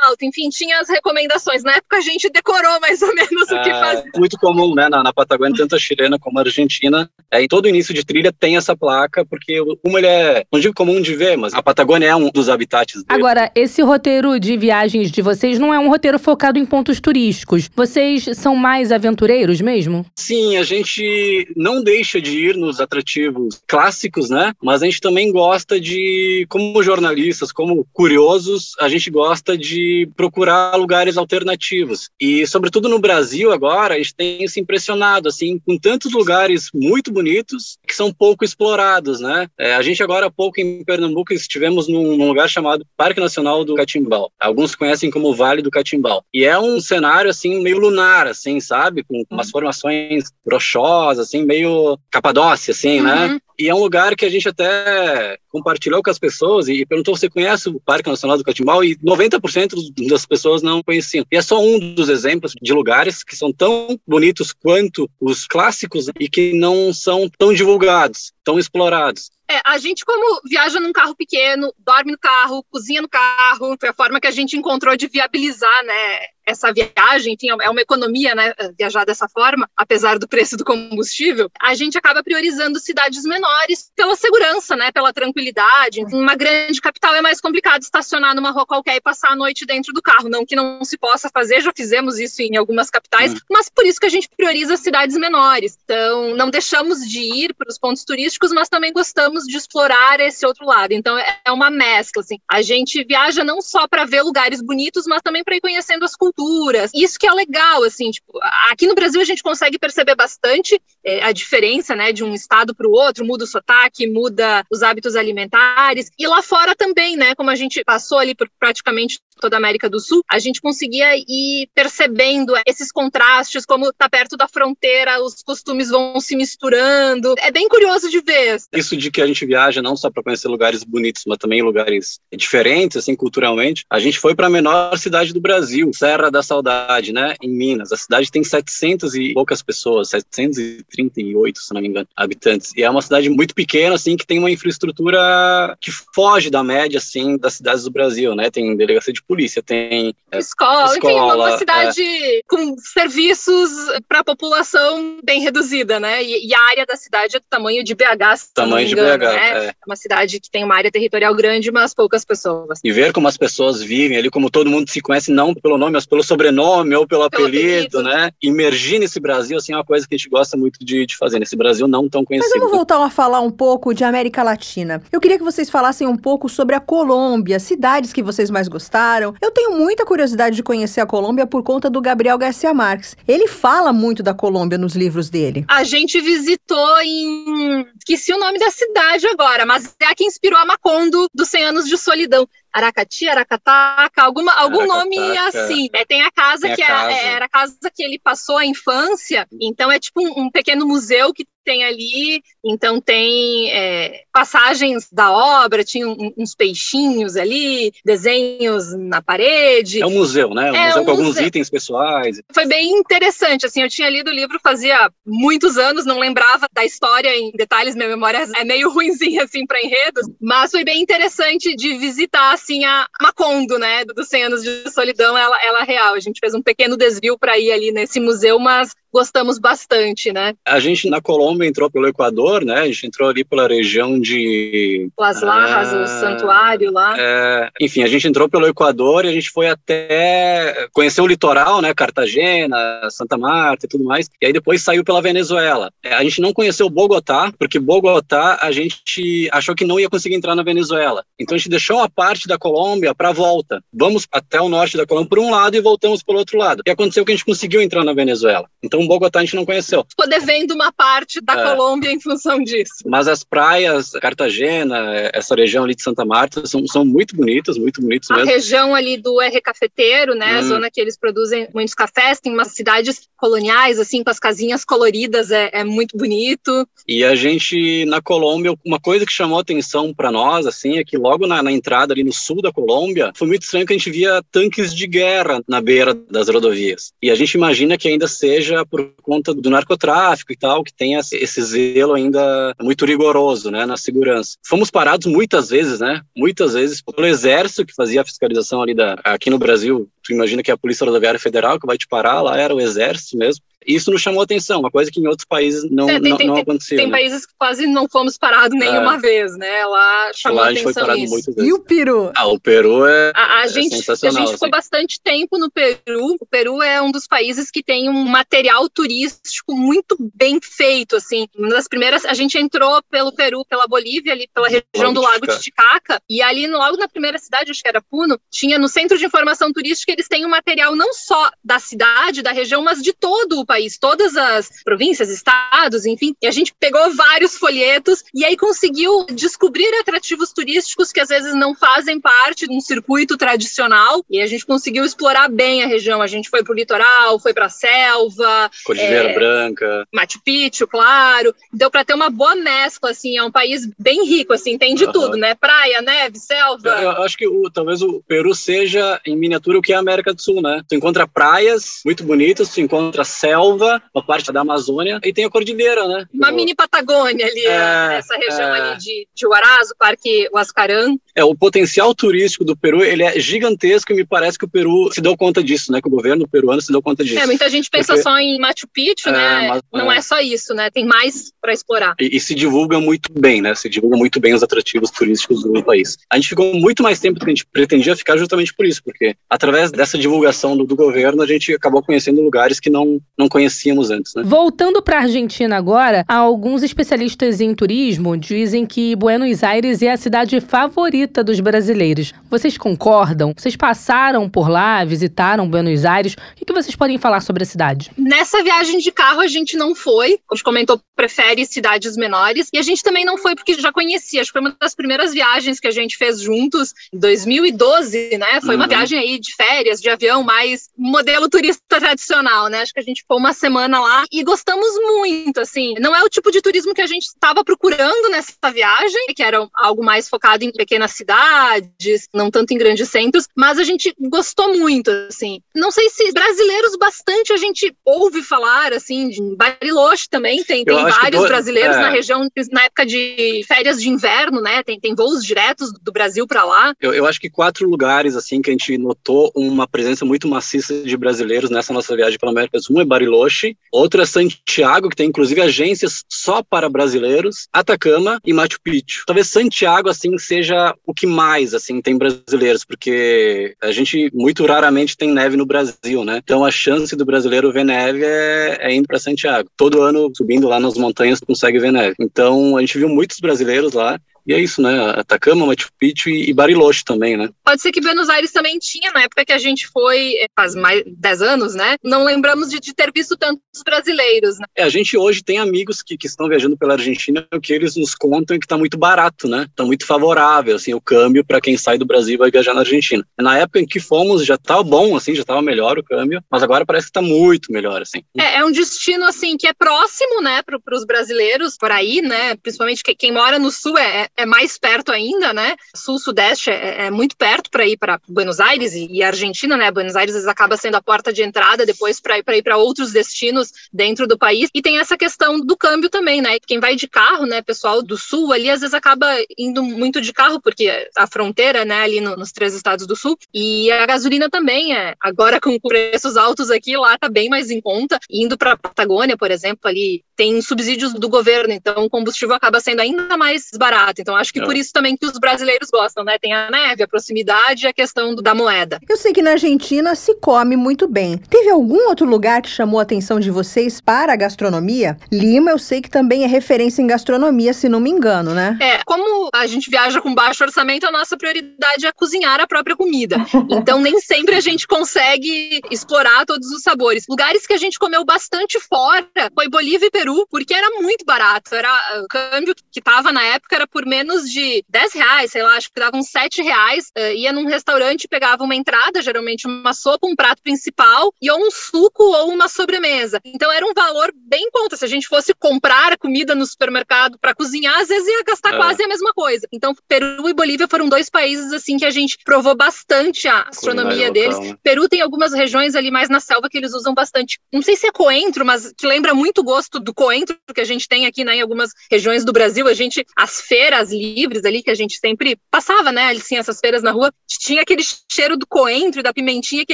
alto, enfim, tinha as recomendações. Na época a gente decorou mais ou menos é, o que é, fazer. Muito comum, né? Na, na Patagônia, tanto a chilena como a argentina, é, em todo início de trilha tem essa placa, porque como ele é, não digo comum de ver, mas a Patagônia é um dos habitats dele. Agora, esse roteiro de viagens de vocês não é um roteiro focado em pontos turísticos vocês são mais aventureiros mesmo? Sim, a gente não deixa de ir nos atrativos clássicos, né? Mas a gente também gosta de, como jornalistas, como curiosos, a gente gosta de procurar lugares alternativos. E, sobretudo no Brasil agora, a gente tem se impressionado, assim, com tantos lugares muito bonitos que são pouco explorados, né? É, a gente agora há pouco em Pernambuco estivemos num, num, lugar chamado Parque Nacional do Catimbau. Alguns conhecem como Vale do Catimbau. E é um cenário, assim, meio lunar, assim, sabe? Com umas formações rochosas, assim, meio Capadócia, assim, né? uhum. né? E é um lugar que a gente até compartilhou com as pessoas e perguntou: você conhece o Parque Nacional do Catimbau? E 90% das pessoas não conheciam. E é só um dos exemplos de lugares que são tão bonitos quanto os clássicos e que não são tão divulgados, tão explorados. É, a gente, como viaja num carro pequeno, dorme no carro, cozinha no carro, foi a forma que a gente encontrou de viabilizar, né, essa viagem, enfim, é uma economia, né, viajar dessa forma, apesar do preço do combustível, a gente acaba priorizando cidades menores pela segurança, né, pela tranquilidade. Em uma grande capital é mais complicado estacionar numa rua qualquer e passar a noite dentro do carro, não que não se possa fazer, já fizemos isso em algumas capitais, hum. mas por isso que a gente prioriza cidades menores. Então, não deixamos de ir para os pontos turísticos, mas também gostamos de explorar esse outro lado. Então, é uma mescla, assim. A gente viaja não só para ver lugares bonitos, mas também para ir conhecendo as culturas culturas. Isso que é legal, assim, tipo, aqui no Brasil a gente consegue perceber bastante é, a diferença, né, de um estado para o outro, muda o sotaque, muda os hábitos alimentares. E lá fora também, né, como a gente passou ali por praticamente toda a América do Sul, a gente conseguia ir percebendo esses contrastes, como tá perto da fronteira, os costumes vão se misturando. É bem curioso de ver. Isso de que a gente viaja não só para conhecer lugares bonitos, mas também lugares diferentes, assim, culturalmente. A gente foi para a menor cidade do Brasil, Serra da Saudade, né, em Minas. A cidade tem 700 e poucas pessoas, 738, se não me engano, habitantes. E é uma cidade muito pequena, assim, que tem uma infraestrutura que foge da média, assim, das cidades do Brasil, né? Tem delegacia de polícia, tem é, escola, escola, enfim, uma, uma cidade é... com serviços para a população bem reduzida, né? E, e, a área da cidade é do tamanho de BH, se tamanho engano, de BH, né? é. é uma cidade que tem uma área territorial grande, mas poucas pessoas. E ver como as pessoas vivem ali, como todo mundo se conhece não pelo nome, mas pelo pelo sobrenome ou pelo, pelo apelido, apelido, né? Imergir nesse Brasil, assim, é uma coisa que a gente gosta muito de, de fazer, nesse Brasil não tão conhecido. Mas vamos voltar a falar um pouco de América Latina. Eu queria que vocês falassem um pouco sobre a Colômbia, cidades que vocês mais gostaram. Eu tenho muita curiosidade de conhecer a Colômbia por conta do Gabriel Garcia Marques. Ele fala muito da Colômbia nos livros dele. A gente visitou em... esqueci o nome da cidade agora, mas é a que inspirou a Macondo dos 100 anos de solidão. Aracati, Aracataca, alguma, algum Aracataca. nome assim. É, tem a casa tem a que é, casa. É, era a casa que ele passou a infância, então é tipo um, um pequeno museu que tem ali, então tem é, passagens da obra, tinha um, uns peixinhos ali, desenhos na parede. É um museu, né? Um é museu um com museu. alguns itens pessoais. Foi bem interessante, assim, eu tinha lido o livro fazia muitos anos, não lembrava da história em detalhes, minha memória é meio ruimzinha, assim, para enredos, mas foi bem interessante de visitar, assim, a Macondo, né, dos 100 anos de solidão, ela, ela real. A gente fez um pequeno desvio para ir ali nesse museu, mas gostamos bastante, né? A gente na Colômbia entrou pelo Equador, né? A gente entrou ali pela região de Las Larras, o santuário lá. É, enfim, a gente entrou pelo Equador e a gente foi até conhecer o litoral, né? Cartagena, Santa Marta e tudo mais. E aí depois saiu pela Venezuela. A gente não conheceu Bogotá, porque Bogotá a gente achou que não ia conseguir entrar na Venezuela. Então a gente deixou uma parte da Colômbia para volta. Vamos até o norte da Colômbia por um lado e voltamos pelo outro lado. E aconteceu que a gente conseguiu entrar na Venezuela. Então Bogotá a gente não conheceu. Ficou devendo uma parte da é. Colômbia em função disso. Mas as praias, Cartagena, essa região ali de Santa Marta, são, são muito bonitas, muito bonitas mesmo. A região ali do R Cafeteiro, né, hum. a zona que eles produzem muitos cafés, tem umas cidades coloniais, assim, com as casinhas coloridas, é, é muito bonito. E a gente, na Colômbia, uma coisa que chamou atenção para nós, assim, é que logo na, na entrada ali no sul da Colômbia, foi muito estranho que a gente via tanques de guerra na beira das rodovias. E a gente imagina que ainda seja por conta do narcotráfico e tal, que tem esse zelo ainda muito rigoroso, né, na segurança. Fomos parados muitas vezes, né, muitas vezes pelo exército que fazia a fiscalização ali da, aqui no Brasil, tu imagina que é a Polícia Rodoviária Federal que vai te parar, lá era o exército mesmo. Isso nos chamou atenção, uma coisa que em outros países não, é, tem, não, tem, não aconteceu. Tem né? países que quase não fomos parados nenhuma é. vez, né? Lá chamou Lá a gente atenção foi isso. Muitas vezes. E o Peru? Ah, o Peru é, a, a é gente, sensacional. A gente ficou assim. bastante tempo no Peru. O Peru é um dos países que tem um material turístico muito bem feito, assim. Uma das primeiras, a gente entrou pelo Peru, pela Bolívia, ali pela região do Lago Titicaca, e ali logo na primeira cidade, acho que era Puno, tinha no Centro de Informação Turística, eles têm um material não só da cidade, da região, mas de todo o país, todas as províncias, estados, enfim. E a gente pegou vários folhetos e aí conseguiu descobrir atrativos turísticos que às vezes não fazem parte de um circuito tradicional, e a gente conseguiu explorar bem a região. A gente foi pro litoral, foi pra selva, Cordilheira é, Branca, Machu Picchu, claro. Deu para ter uma boa mescla, assim, é um país bem rico, assim, tem de uhum. tudo, né? Praia, neve, selva. Eu, eu acho que o, talvez o Peru seja, em miniatura, o que é a América do Sul, né? Tu encontra praias muito bonitas, tu encontra selva, uma parte da Amazônia, e tem a cordilheira, né? Uma o... mini Patagônia ali, é, essa região é... ali de, de Huaraz, o Parque Huascarán. É, o potencial turístico do Peru, ele é gigantesco e me parece que o Peru se deu conta disso, né? Que o governo peruano se deu conta disso. É, muita gente pensa Porque... só em Machu Picchu, né? É, mas, Não é. é só isso, né? Tem mais para explorar. E, e, se divulga muito bem, né? Se divulga muito bem os atrativos turísticos do país. A gente ficou muito mais tempo do que a gente pretendia ficar justamente por isso, porque através dessa divulgação do, do governo, a gente acabou conhecendo lugares que não, não conhecíamos antes, né? Voltando para a Argentina agora, alguns especialistas em turismo dizem que Buenos Aires é a cidade favorita dos brasileiros. Vocês concordam? Vocês passaram por lá, visitaram Buenos Aires? O que vocês podem falar sobre a cidade? Nessa viagem de carro a gente não foi. A gente comentou prefere cidades menores. E a gente também não foi porque já conhecia. Acho que foi uma das primeiras viagens que a gente fez juntos em 2012, né? Foi uhum. uma viagem aí de férias, de avião, mais modelo turista tradicional, né? Acho que a gente foi uma semana lá e gostamos muito, assim. Não é o tipo de turismo que a gente estava procurando nessa viagem, que era algo mais focado em pequenas cidades, não tanto em grandes centros, mas a gente gostou muito, assim. Não sei se brasileiros bastante a gente ouve falar, assim, de Bariloche também tem, tem vários do... brasileiros é. na região, na época de férias de inverno, né? Tem, tem voos diretos do Brasil para lá. Eu, eu acho que quatro lugares, assim, que a gente notou uma presença muito maciça de brasileiros nessa nossa viagem pela América do Sul. Um é Bariloche, outro é Santiago, que tem inclusive agências só para brasileiros, Atacama e Machu Picchu. Talvez Santiago, assim, seja o que mais, assim, tem brasileiros, porque a gente muito raramente tem neve no Brasil, né? Então a chance do brasileiro ver neve é, é indo para Santiago. Todo ano subindo lá nas montanhas consegue ver neve. Então a gente viu muitos brasileiros lá e é isso, né? Atacama, Machu Picchu e Bariloche também, né? Pode ser que Buenos Aires também tinha, na época que a gente foi, é, faz mais de 10 anos, né? Não lembramos de, de, ter visto tantos brasileiros, né? É, a gente hoje tem amigos que, que estão viajando pela Argentina, o que eles nos contam é que está muito barato, né? Está muito favorável, assim, o câmbio para quem sai do Brasil e vai viajar na Argentina. Na época em que fomos, já estava bom, assim, já estava melhor o câmbio, mas agora parece que está muito melhor, assim. É, é, um destino, assim, que é próximo, né, para os brasileiros por aí, né? Principalmente que, quem mora no sul é, é mais perto ainda, né? Sul-Sudeste é, é, muito perto para ir para Buenos Aires e, e, Argentina, né? Buenos Aires acaba sendo a porta de entrada depois para ir para outros destinos dentro do país. E tem essa questão do câmbio também, né? Quem vai de carro, né? Pessoal do sul ali às vezes acaba indo muito de carro porque a fronteira, né? Ali no, nos três estados do sul e a gasolina também é. Agora com preços altos aqui lá tá bem mais em conta. Indo para Patagônia, por exemplo, ali tem subsídios do governo, então o combustível acaba sendo ainda mais barato. Então acho que por isso também que os brasileiros gostam, né? Tem a neve, a proximidade e a questão da moeda. Eu sei que na Argentina se come muito bem. Teve algum outro lugar que chamou a atenção de vocês para a gastronomia? Lima, eu sei que também é referência em gastronomia, se não me engano, né? É, como a gente viaja com baixo orçamento, a nossa prioridade é cozinhar a própria comida. Então nem sempre a gente consegue explorar todos os sabores. Lugares que a gente comeu bastante fora foi Bolívia e Peru, porque era muito barato. Era o câmbio que tava na época era por menos de de 10 reais, sei lá, acho que dava uns 7 reais, uh, ia num restaurante, pegava uma entrada, geralmente uma sopa, um prato principal, e ou um suco ou uma sobremesa. Então era um valor bem conta. Se a gente fosse comprar comida no supermercado para cozinhar, às vezes ia gastar é. quase a mesma coisa. Então Peru e Bolívia foram dois países assim que a gente provou bastante a astronomia deles. Local, né? Peru tem algumas regiões ali mais na selva que eles usam bastante, não sei se é coentro, mas que lembra muito o gosto do coentro que a gente tem aqui né, em algumas regiões do Brasil. A gente, as feiras livres, livres ali que a gente sempre passava, né? Assim, essas feiras na rua, tinha aquele cheiro do coentro e da pimentinha que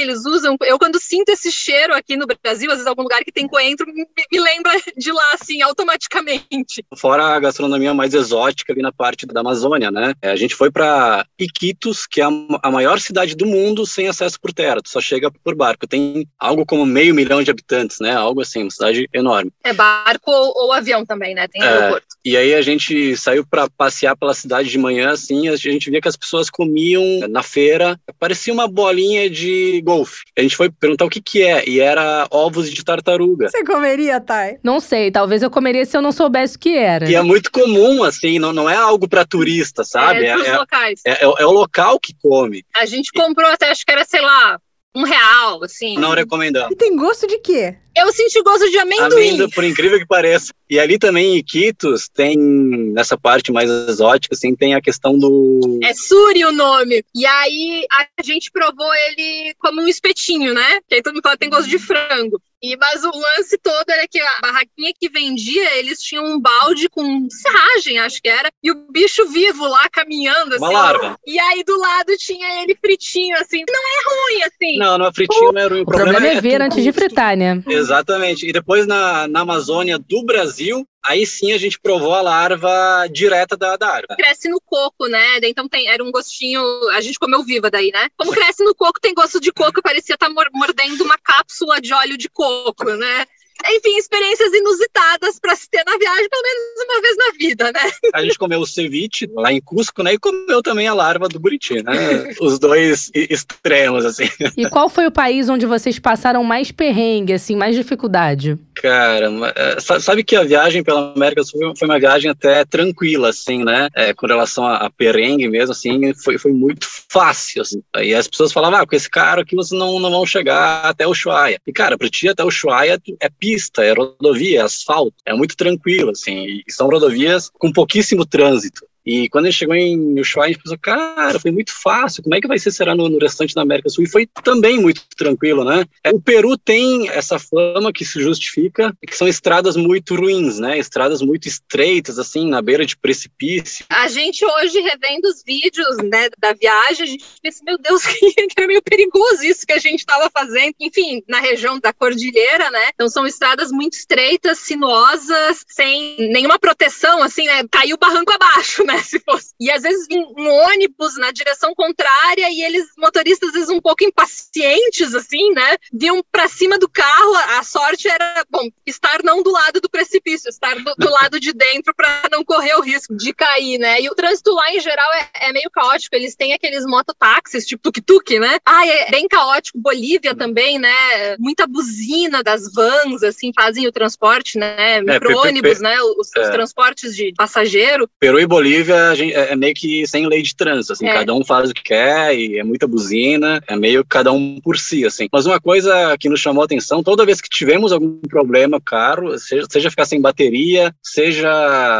eles usam. Eu, quando sinto esse cheiro aqui no Brasil, às vezes algum lugar que tem coentro me, me lembra de lá, assim, automaticamente. Fora a gastronomia mais exótica ali na parte da Amazônia, né? É, a gente foi para Iquitos, que é a maior cidade do mundo sem acesso por terra, tu só chega por barco. Tem algo como meio milhão de habitantes, né? Algo assim, uma cidade enorme. É barco ou, ou avião também, né? Tem é, aeroporto. E aí a gente saiu para passear pela cidade de manhã, assim, a gente via que as pessoas comiam na feira, parecia uma bolinha de golfe. A gente foi perguntar o que que é, e era ovos de tartaruga. Você comeria, Thay? Não sei, talvez eu comeria se eu não soubesse o que era. E é muito comum, assim, não, não é algo para turista, sabe? É, é, é, locais. É, é, é o local que come. A gente comprou até, acho que era, sei lá, um real, assim. Não recomendamos. E tem gosto de quê? Eu senti gosto de amendoim. Amêndoa, por incrível que pareça. E ali também em Iquitos tem, nessa parte mais exótica, assim, tem a questão do... É suri o nome. E aí a gente provou ele como um espetinho, né? Que aí todo mundo fala que tem gosto de frango. E, mas o lance todo era que a barraquinha que vendia, eles tinham um balde com serragem, acho que era, e o bicho vivo lá caminhando, assim. Uma larva. E aí do lado tinha ele fritinho, assim. Não é ruim, assim. Não, não é fritinho, não é ruim. O, o problema, problema é, é ver antes de fritar, né? Exatamente. E depois na, na Amazônia do Brasil, aí sim a gente provou a larva direta da, da árvore. Cresce no coco, né? Então tem, era um gostinho. A gente comeu viva daí, né? Como cresce no coco, tem gosto de coco, parecia estar tá mordendo uma cápsula de óleo de coco, né? Enfim, experiências inusitadas para se ter na viagem, pelo menos uma vez na vida, né? A gente comeu o ceviche lá em Cusco, né? E comeu também a larva do buriti, né? Os dois extremos, assim. E qual foi o país onde vocês passaram mais perrengue, assim, mais dificuldade? Cara, é, sabe que a viagem pela América do Sul foi uma viagem até tranquila, assim, né? É, com relação a, perrengue mesmo, assim, foi, foi muito fácil, assim. E as pessoas falavam, ah, com esse cara aqui vocês não, não vão chegar até o Ushuaia. E, cara, pra ti até o Ushuaia é pista, é rodovia, é asfalto, é muito tranquilo, assim, e são rodovias com pouquíssimo trânsito. E quando ele chegou em Ushuaia, a gente pensou, cara, foi muito fácil, como é que vai ser será no, no, restante da América do Sul? E foi também muito tranquilo, né? É, o Peru tem essa fama que se justifica, que são estradas muito ruins, né? Estradas muito estreitas, assim, na beira de precipício. A gente hoje, revendo os vídeos, né, da viagem, a gente pensa, meu Deus, que era meio perigoso isso que a gente estava fazendo. Enfim, na região da Cordilheira, né? Então são estradas muito estreitas, sinuosas, sem nenhuma proteção, assim, né? Caiu barranco abaixo, né? Né? Se fosse. E às vezes vinha um ônibus na direção contrária e eles, motoristas, às vezes um pouco impacientes, assim, né? Vinham para cima do carro. A sorte era, bom, estar não do lado do precipício, estar do, do lado de dentro para não correr o risco de cair, né? E o trânsito lá, em geral, é, é meio caótico. Eles têm aqueles mototáxis, tipo tuk-tuk, né? Ah, é bem caótico. Bolívia também, né? Muita buzina das vans, assim, fazem o transporte, né? É, Micro-ônibus, né? Os, os, é. transportes de passageiro. Peru e Bolívia Bolívia é, é meio que sem lei de trânsito, assim, é. cada um faz o que quer e é muita buzina, é meio cada um por si, assim. Mas uma coisa que nos chamou a atenção, toda vez que tivemos algum problema carro, seja, seja ficar sem bateria, seja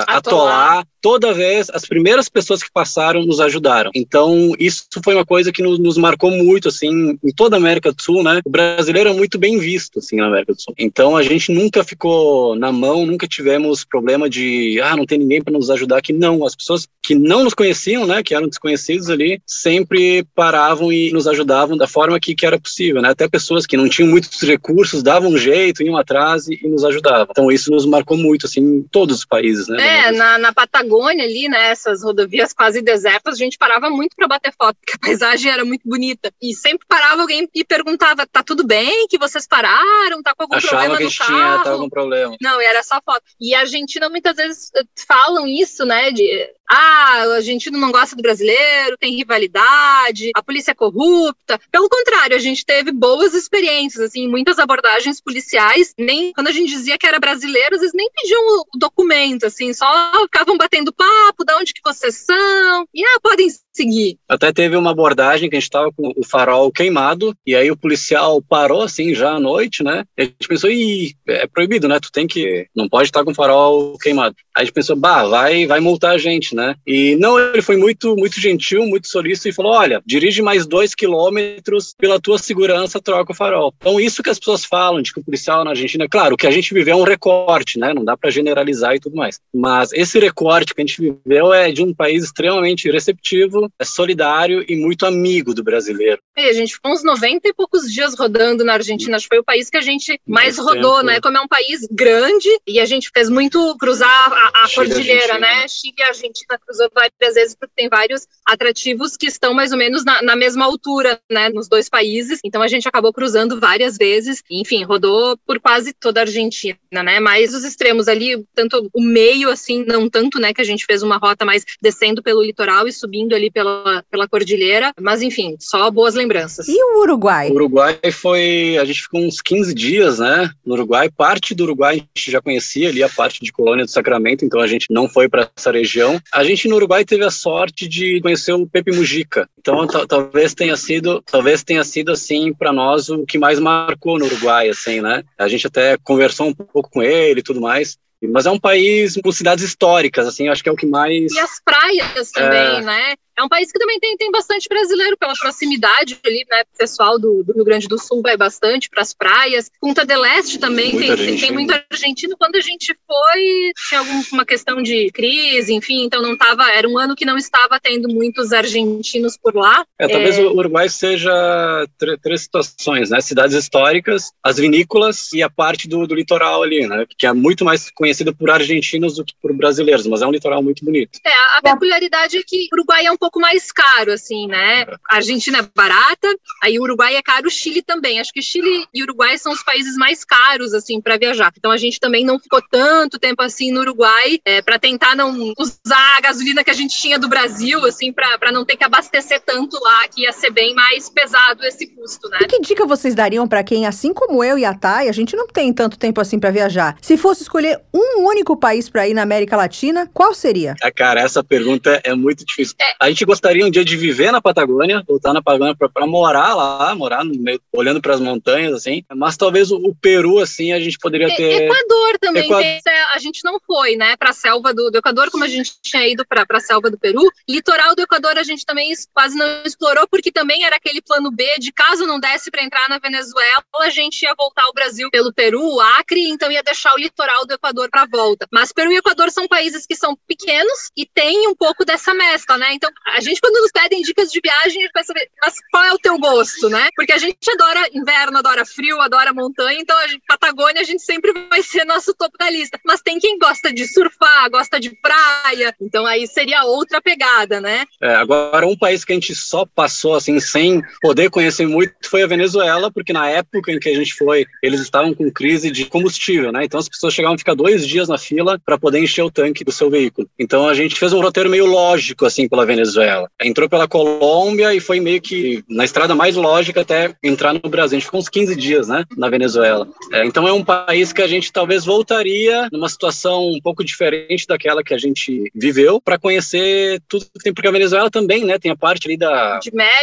atolar, atolar toda vez as primeiras pessoas que passaram nos ajudaram. Então, isso foi uma coisa que nos, nos, marcou muito, assim, em toda a América do Sul, né? O brasileiro é muito bem visto, assim, na América do Sul. Então, a gente nunca ficou na mão, nunca tivemos problema de, ah, não tem ninguém para nos ajudar aqui. Não, as pessoas que não nos conheciam, né, que eram desconhecidos ali, sempre paravam e nos ajudavam da forma que, que era possível, né? Até pessoas que não tinham muitos recursos davam um jeito, iam atrás e, e nos ajudavam. Então, isso nos marcou muito, assim, em todos os países, né? É, na, na Patagônia Patagônia ali, né, essas rodovias quase desertas, a gente parava muito para bater foto, porque a paisagem era muito bonita. E sempre parava alguém e perguntava: "Tá tudo bem? Que vocês pararam? Tá com algum Achava problema que no tinha, carro?" Tá algum problema. Não, era só foto. E a Argentina muitas vezes eh, falam isso, né, de ah, o argentino não gosta do brasileiro, tem rivalidade, a polícia é corrupta. Pelo contrário, a gente teve boas experiências, assim, muitas abordagens policiais, nem quando a gente dizia que era brasileiro, eles nem pediam o documento, assim, só ficavam batendo papo, de onde que vocês são, e ah, podem seguir. Até teve uma abordagem que a gente estava com o farol queimado, e aí o policial parou, assim, já à noite, né, e a gente pensou, ih, é proibido, né, tu tem que, não pode estar com o farol queimado. Aí a gente pensou, bah, vai, vai multar a gente, né? E não, ele foi muito, muito gentil, muito solícito e falou: olha, dirige mais dois quilômetros pela tua segurança, troca o farol. Então, isso que as pessoas falam de que o policial na Argentina, claro, o que a gente viveu é um recorte, né? Não dá para generalizar e tudo mais. Mas esse recorte que a gente viveu é de um país extremamente receptivo muito é, solidário e muito amigo do brasileiro. E a gente ficou uns 90 e poucos dias rodando na Argentina. Acho que foi o país que a gente mais, mais rodou, tempo. né? Como é um país grande e a gente fez muito cruzar a, a cordilheira, né? Chile e Argentina cruzou várias vezes porque tem vários atrativos que estão mais ou menos na, na mesma altura, né? Nos dois países. Então a gente acabou cruzando várias vezes. Enfim, rodou por quase toda a Argentina, né? Mas os extremos ali, tanto o meio, assim, não tanto, né? Que a gente fez uma rota mais descendo pelo litoral e subindo ali pela, pela cordilheira. Mas enfim, só boas lembranças. E o Uruguai? O Uruguai foi. A gente ficou uns 15 dias, né? No Uruguai. Parte do Uruguai a gente já conhecia ali, a parte de Colônia do Sacramento, então a gente não foi para essa região. A gente no Uruguai teve a sorte de conhecer o Pepe Mujica. Então talvez tenha sido, talvez tenha sido assim para nós o que mais marcou no Uruguai, assim, né? A gente até conversou um pouco com ele e tudo mais. Mas é um país com cidades históricas, assim, acho que é o que mais. E as praias também, é... né? É um país que também tem, tem bastante brasileiro pela proximidade ali, né? O pessoal do, do Rio Grande do Sul vai bastante para as praias. Punta del Este também tem, tem, tem, muito argentino. Quando a gente foi, tinha alguma questão de crise, enfim, então não tava. Era um ano que não estava tendo muitos argentinos por lá. É, talvez é... o Uruguai seja três situações, né? Cidades históricas, as vinícolas e a parte do, do litoral ali, né? Que é muito mais conhecido por argentinos do que por brasileiros, mas é um litoral muito bonito. É, a peculiaridade é que o Uruguai é um pouco mais caro, assim, né? A Argentina é barata, aí o Uruguai é caro, o Chile também. Acho que Chile e Uruguai são os países mais caros, assim, para viajar. Então a gente também não ficou tanto tempo assim no Uruguai é, para tentar não usar a gasolina que a gente tinha do Brasil, assim, para não ter que abastecer tanto lá, que ia ser bem mais pesado esse custo, né? E que dica vocês dariam para quem, assim como eu e a Thay, a gente não tem tanto tempo assim para viajar? Se fosse escolher um único país para ir na América Latina, qual seria? Ah, cara, essa pergunta é muito difícil. É, a gente gostaria um dia de viver na Patagônia, voltar na Patagônia para morar lá, morar no meio, olhando para as montanhas, assim. Mas talvez o, o, Peru, assim, a gente poderia ter. Equador também. Equador... Tem, a gente não foi, né, para a selva do, do, Equador, como a gente tinha ido para a selva do Peru. Litoral do Equador a gente também quase não explorou, porque também era aquele plano B de caso não desse para entrar na Venezuela, a gente ia voltar ao Brasil pelo Peru, Acre, então ia deixar o litoral do Equador para volta. Mas Peru e Equador são países que são pequenos e tem um pouco dessa mescla, né? Então a gente, quando nos pedem dicas de viagem, a gente vai saber, mas qual é o teu gosto, né? Porque a gente adora inverno, adora frio, adora montanha, então a gente, Patagônia a gente sempre vai ser nosso topo da lista. Mas tem quem gosta de surfar, gosta de praia, então aí seria outra pegada, né? É, agora, um país que a gente só passou assim, sem poder conhecer muito, foi a Venezuela, porque na época em que a gente foi, eles estavam com crise de combustível, né? Então as pessoas chegavam a ficar dois dias na fila para poder encher o tanque do seu veículo. Então a gente fez um roteiro meio lógico, assim, pela Venezuela Venezuela. Entrou pela Colômbia e foi meio que na estrada mais lógica até entrar no Brasil. A gente ficou uns 15 dias, né, na Venezuela. É, então é um país que a gente talvez voltaria numa situação um pouco diferente daquela que a gente viveu para conhecer tudo que tem, porque a Venezuela também, né, tem a parte ali da,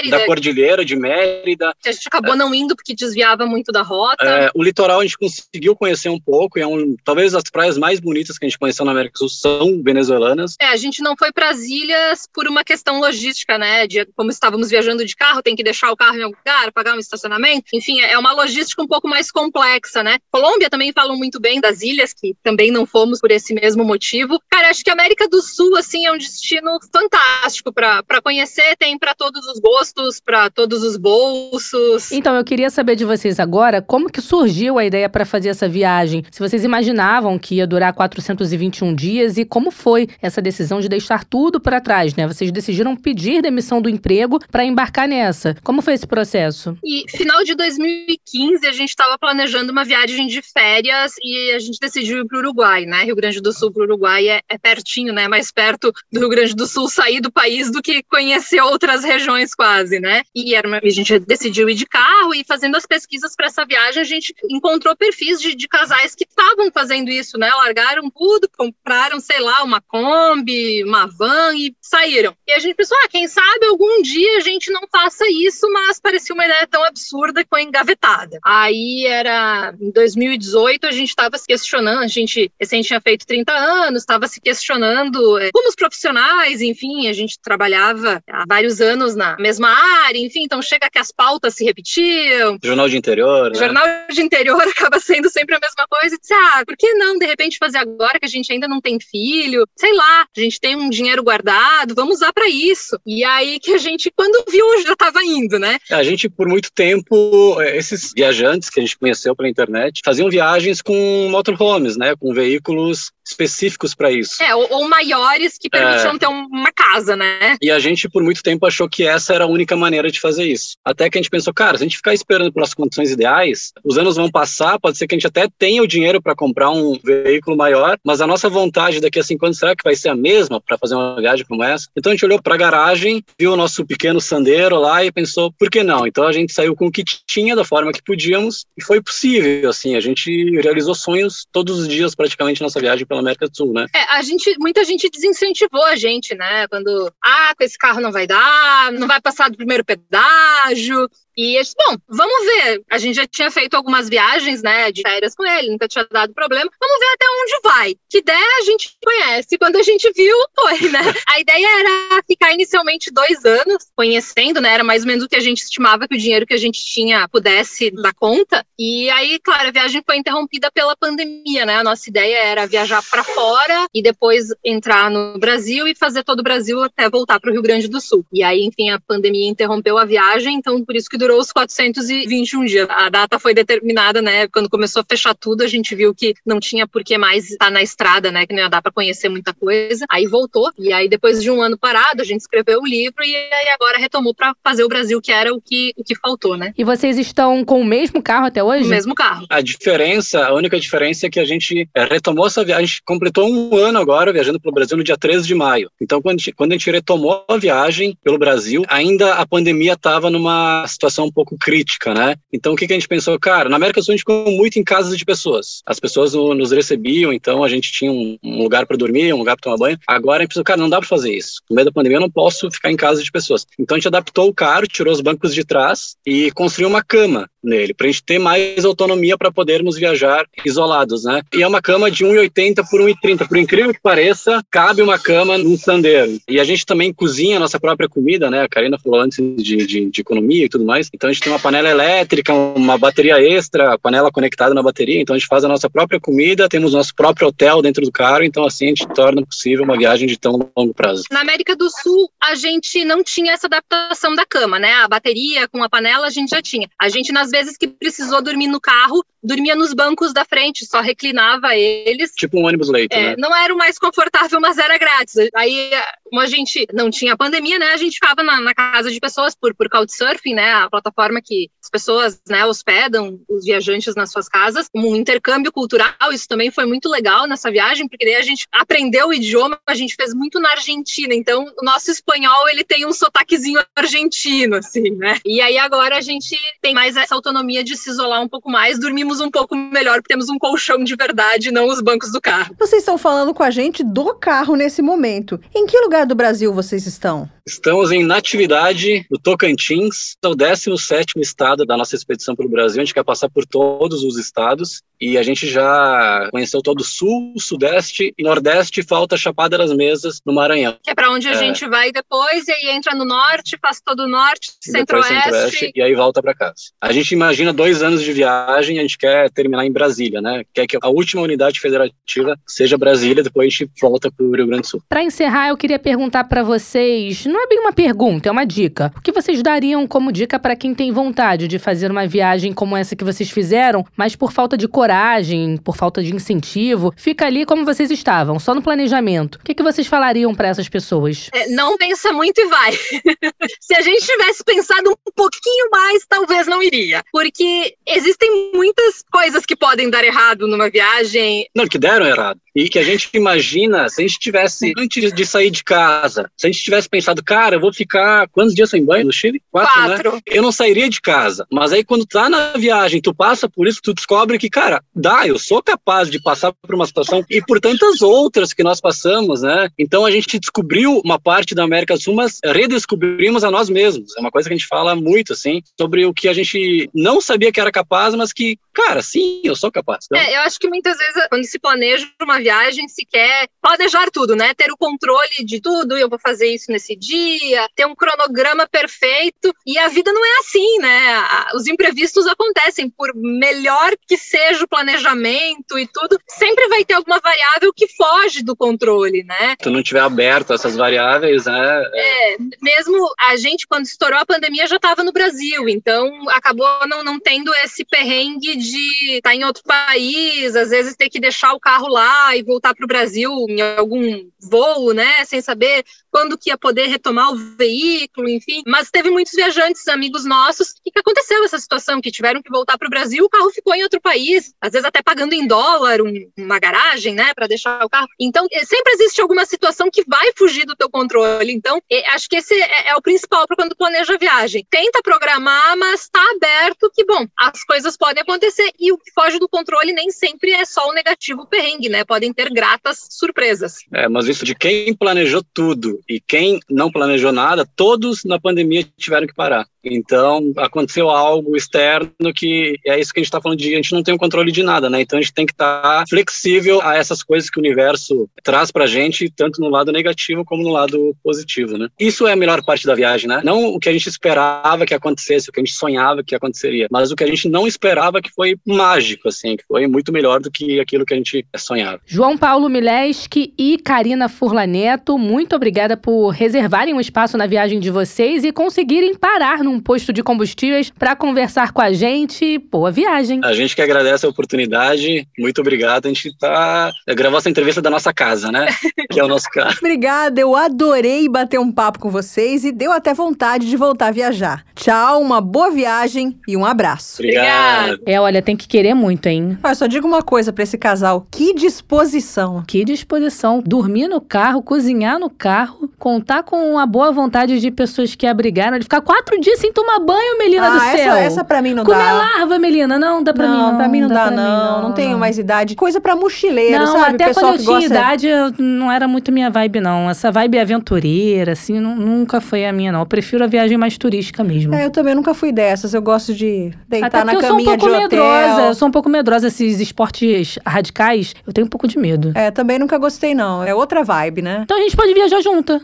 da cordilheira de Mérida. A gente acabou é, não indo porque desviava muito da rota. É, o litoral a gente conseguiu conhecer um pouco, e é um, talvez as praias mais bonitas que a gente conheceu na América do Sul são venezuelanas. É, a gente não foi para as ilhas por uma questão questão logística, né? De como estávamos viajando de carro, tem que deixar o carro em algum lugar, pagar um estacionamento. Enfim, é uma logística um pouco mais complexa, né? Colômbia também falam muito bem das ilhas, que também não fomos por esse mesmo motivo. Cara, acho que a América do Sul, assim, é um destino fantástico para conhecer, tem para todos os gostos, para todos os bolsos. Então, eu queria saber de vocês agora como que surgiu a ideia para fazer essa viagem. Se vocês imaginavam que ia durar 421 dias e como foi essa decisão de deixar tudo para trás, né? Vocês decidiram decidiram pedir demissão do emprego para embarcar nessa. Como foi esse processo? E final de 2015 a gente estava planejando uma viagem de férias e a gente decidiu ir para o Uruguai, né? Rio Grande do Sul para o Uruguai é, é, pertinho, né? Mais perto do Rio Grande do Sul sair do país do que conhecer outras regiões quase, né? E era uma, a gente decidiu ir de carro e fazendo as pesquisas para essa viagem a gente encontrou perfis de, de casais que estavam fazendo isso, né? Largaram tudo, compraram, sei lá, uma Kombi, uma van e saíram. E a gente pensou, ah, quem sabe algum dia a gente não faça isso, mas parecia uma ideia tão absurda que foi engavetada. Aí era em 2018, a gente estava se questionando, a gente recém tinha feito 30 anos, estava se questionando é, como os profissionais, enfim, a gente trabalhava há vários anos na mesma área, enfim, então chega que as pautas se repetiam. Jornal de interior, né? Jornal de interior acaba sendo sempre a mesma coisa. E disse, ah, por que não, de repente, fazer agora que a gente ainda não tem filho? Sei lá, a gente tem um dinheiro guardado, vamos usar para isso. E aí que a gente, quando viu, já estava indo, né? A gente, por muito tempo, é, esses viajantes que a gente conheceu pela internet, faziam viagens com motorhomes, né? Com veículos específicos para isso. É, ou, ou, maiores que permitiam é. ter uma casa, né? E a gente, por muito tempo, achou que essa era a única maneira de fazer isso. Até que a gente pensou, cara, se a gente ficar esperando pelas condições ideais, os anos vão passar, pode ser que a gente até tenha o dinheiro para comprar um veículo maior, mas a nossa vontade daqui a cinco anos, será que vai ser a mesma para fazer uma viagem como essa? Então a gente olhou para a garagem, viu o nosso pequeno sandeiro lá e pensou, por que não? Então a gente saiu com o que tinha, da forma que podíamos, e foi possível, assim, a gente realizou sonhos todos os dias praticamente nessa viagem pela América do Sul, né? É, a gente, muita gente desincentivou a gente, né? Quando, ah, com esse carro não vai dar, não vai passar do primeiro pedágio, e disse, bom, vamos ver. A gente já tinha feito algumas viagens, né, de férias com ele, nunca tinha dado problema. Vamos ver até onde vai. Que ideia a gente conhece. Quando a gente viu, foi, né? A ideia era ficar inicialmente dois anos conhecendo, né? Era mais ou menos o que a gente estimava que o dinheiro que a gente tinha pudesse dar conta. E aí, claro, a viagem foi interrompida pela pandemia, né? A nossa ideia era viajar para fora e depois entrar no Brasil e fazer todo o Brasil até voltar para o Rio Grande do Sul. E aí, enfim, a pandemia interrompeu a viagem, então por isso que durou os 421 dias. A data foi determinada, né? Quando começou a fechar tudo, a gente viu que não tinha por que mais estar na estrada, né? Que não ia dar para conhecer muita coisa. Aí voltou. E aí, depois de um ano parado, a gente escreveu o livro e aí agora retomou para fazer o Brasil, que era o que, o que faltou, né? E vocês estão com o mesmo carro até hoje? O mesmo carro. A diferença, a única diferença é que a gente é, retomou essa viagem, a gente completou um ano agora viajando pelo Brasil no dia 13 de maio. Então, quando a gente, quando a gente retomou a viagem pelo Brasil, ainda a pandemia estava numa situação situação um pouco crítica, né? Então o que, que a gente pensou? Cara, na América do Sul a gente ficou muito em casas de pessoas. As pessoas nos recebiam, então a gente tinha um, um lugar para dormir, um lugar para tomar banho. Agora a gente pensou, cara, não dá para fazer isso. No meio da pandemia eu não posso ficar em casa de pessoas. Então a gente adaptou o carro, tirou os bancos de trás e construiu uma cama nele, para a gente ter mais autonomia para podermos viajar isolados, né? E é uma cama de 1,80 por 1,30. Por incrível que pareça, cabe uma cama num sandeiro. E a gente também cozinha a nossa própria comida, né? A Karina falou antes de, de, de economia e tudo mais. Então a gente tem uma panela elétrica, uma bateria extra, panela conectada na bateria. Então a gente faz a nossa própria comida, temos nosso próprio hotel dentro do carro. Então assim a gente torna possível uma viagem de tão longo prazo. Na América do Sul, a gente não tinha essa adaptação da cama, né? A bateria com a panela a gente já tinha. A gente nas vezes que precisou dormir no carro, dormia nos bancos da frente, só reclinava eles. Tipo um ônibus leito, é, né? Não era o mais confortável, mas era grátis. Aí, como a gente não tinha pandemia, né, a gente ficava na, na casa de pessoas por, por Couchsurfing, né, a plataforma que as pessoas, né, hospedam os viajantes nas suas casas, como um intercâmbio cultural, isso também foi muito legal nessa viagem, porque daí a gente aprendeu o idioma, a gente fez muito na Argentina, então o nosso espanhol, ele tem um sotaquezinho argentino, assim, né, e aí agora a gente tem mais essa autonomia de se isolar um pouco mais, dormimos um pouco melhor, porque temos um colchão de verdade, não os bancos do carro. Vocês estão falando com a gente do carro nesse momento. Em que lugar do Brasil vocês estão? Estamos em Natividade, no Tocantins, é o 17 estado da nossa expedição pelo Brasil. A gente quer passar por todos os estados e a gente já conheceu todo o Sul, Sudeste e Nordeste. Falta Chapada das Mesas, no Maranhão. Que é para onde a é. gente vai depois e aí entra no Norte, faz todo o Norte, Centro-Oeste. E aí volta para casa. A gente imagina dois anos de viagem, a gente quer terminar em Brasília, né? Quer que a última unidade federativa seja Brasília, depois a gente volta para o Rio Grande do Sul. Para encerrar, eu queria perguntar para vocês não é bem uma pergunta, é uma dica. O que vocês dariam como dica para quem tem vontade de fazer uma viagem como essa que vocês fizeram, mas por falta de coragem, por falta de incentivo, fica ali como vocês estavam, só no planejamento? O que, que vocês falariam para essas pessoas? É, não pensa muito e vai. Se a gente tivesse pensado um pouquinho mais, talvez não iria. Porque existem muitas coisas que podem dar errado numa viagem. Não, que deram errado. E que a gente imagina, se a gente tivesse, antes de sair de casa, se a gente tivesse pensado, cara, eu vou ficar quantos dias sem banho no Chile? Quatro, né? Quatro. Né? Eu não sairia de casa. Mas aí quando tá na viagem, tu passa por isso, tu descobre que, cara, dá, eu sou capaz de passar por uma situação e por tantas outras que nós passamos, né? Então a gente descobriu uma parte da América do Sul, mas redescobrimos a nós mesmos. É uma coisa que a gente fala muito, assim, sobre o que a gente não sabia que era capaz, mas que, cara, sim, eu sou capaz. Então... É, eu acho que muitas vezes, quando se planeja uma viagem, se quer planejar tudo, né? Ter o controle de tudo, eu vou fazer isso nesse dia dia, ter um cronograma perfeito. E a vida não é assim, né? Os imprevistos acontecem, por melhor que seja o planejamento e tudo, sempre vai ter alguma variável que foge do controle, né? Se tu não tiver aberto essas variáveis, né? É, mesmo a gente, quando estourou a pandemia, já estava no Brasil, então acabou não, não tendo esse perrengue de estar tá em outro país, às vezes ter que deixar o carro lá e voltar para o Brasil em algum voo, né, sem saber quando que ia poder retomar o veículo, enfim. Mas teve muitos viajantes, amigos nossos, que, aconteceu essa situação, que tiveram que voltar para o Brasil, o carro ficou em outro país, às vezes até pagando em dólar um, uma garagem, né, para deixar o carro. Então, é, sempre existe alguma situação que vai fugir do teu controle. Então, é, acho que esse é, é o principal para quando planeja a viagem. Tenta programar, mas está aberto que, bom, as coisas podem acontecer e o que foge do controle nem sempre é só o negativo perrengue, né? Podem ter gratas surpresas. É, mas isso de quem planejou tudo e quem não planejou nada, todos na pandemia tiveram que parar. Então, aconteceu algo externo que é isso que a gente está falando de a gente não tem o controle de nada, né? Então a gente tem que estar tá flexível a essas coisas que o universo traz pra gente, tanto no lado negativo como no lado positivo, né? Isso é a melhor parte da viagem, né? Não o que a gente esperava que acontecesse, o que a gente sonhava que aconteceria, mas o que a gente não esperava que foi mágico, assim, que foi muito melhor do que aquilo que a gente sonhava. João Paulo Mileski e Karina Furlaneto, muito obrigada por reservarem um espaço na viagem de vocês e conseguirem parar num posto de combustíveis para conversar com a gente. Boa viagem. A gente que agradece a oportunidade. Muito obrigado. A gente tá gravou essa entrevista da nossa casa, né? que é o nosso carro. Obrigada, eu adorei bater um papo com vocês e deu até vontade de voltar a viajar. Tchau, uma boa viagem e um abraço. Obrigado. É, olha, tem que querer muito, hein? Olha, só digo uma coisa para esse casal: que disposição. Que disposição. Dormir no carro, cozinhar no carro, contar com a boa vontade de pessoas que abrigaram, de ficar quatro dias sem tomar banho, Melina ah, do céu. Essa, pra mim não Comer dá. Comer larva, Melina, não dá pra não, mim não. Pra mim não dá, dá não. Não, não tenho mais idade. Coisa pra mochileiro, não, sabe? Até quando eu tinha idade, eu, não era muito minha vibe, não. Essa vibe aventureira, assim, nunca foi a minha, não. Eu prefiro a viagem mais turística mesmo. É, eu também nunca fui dessas. Eu gosto de deitar até na caminha eu sou um pouco medrosa. Eu sou um pouco medrosa. Esses esportes radicais, eu tenho um pouco de medo. É, também nunca gostei, não. É outra vibe, né? Então a gente pode viajar junto.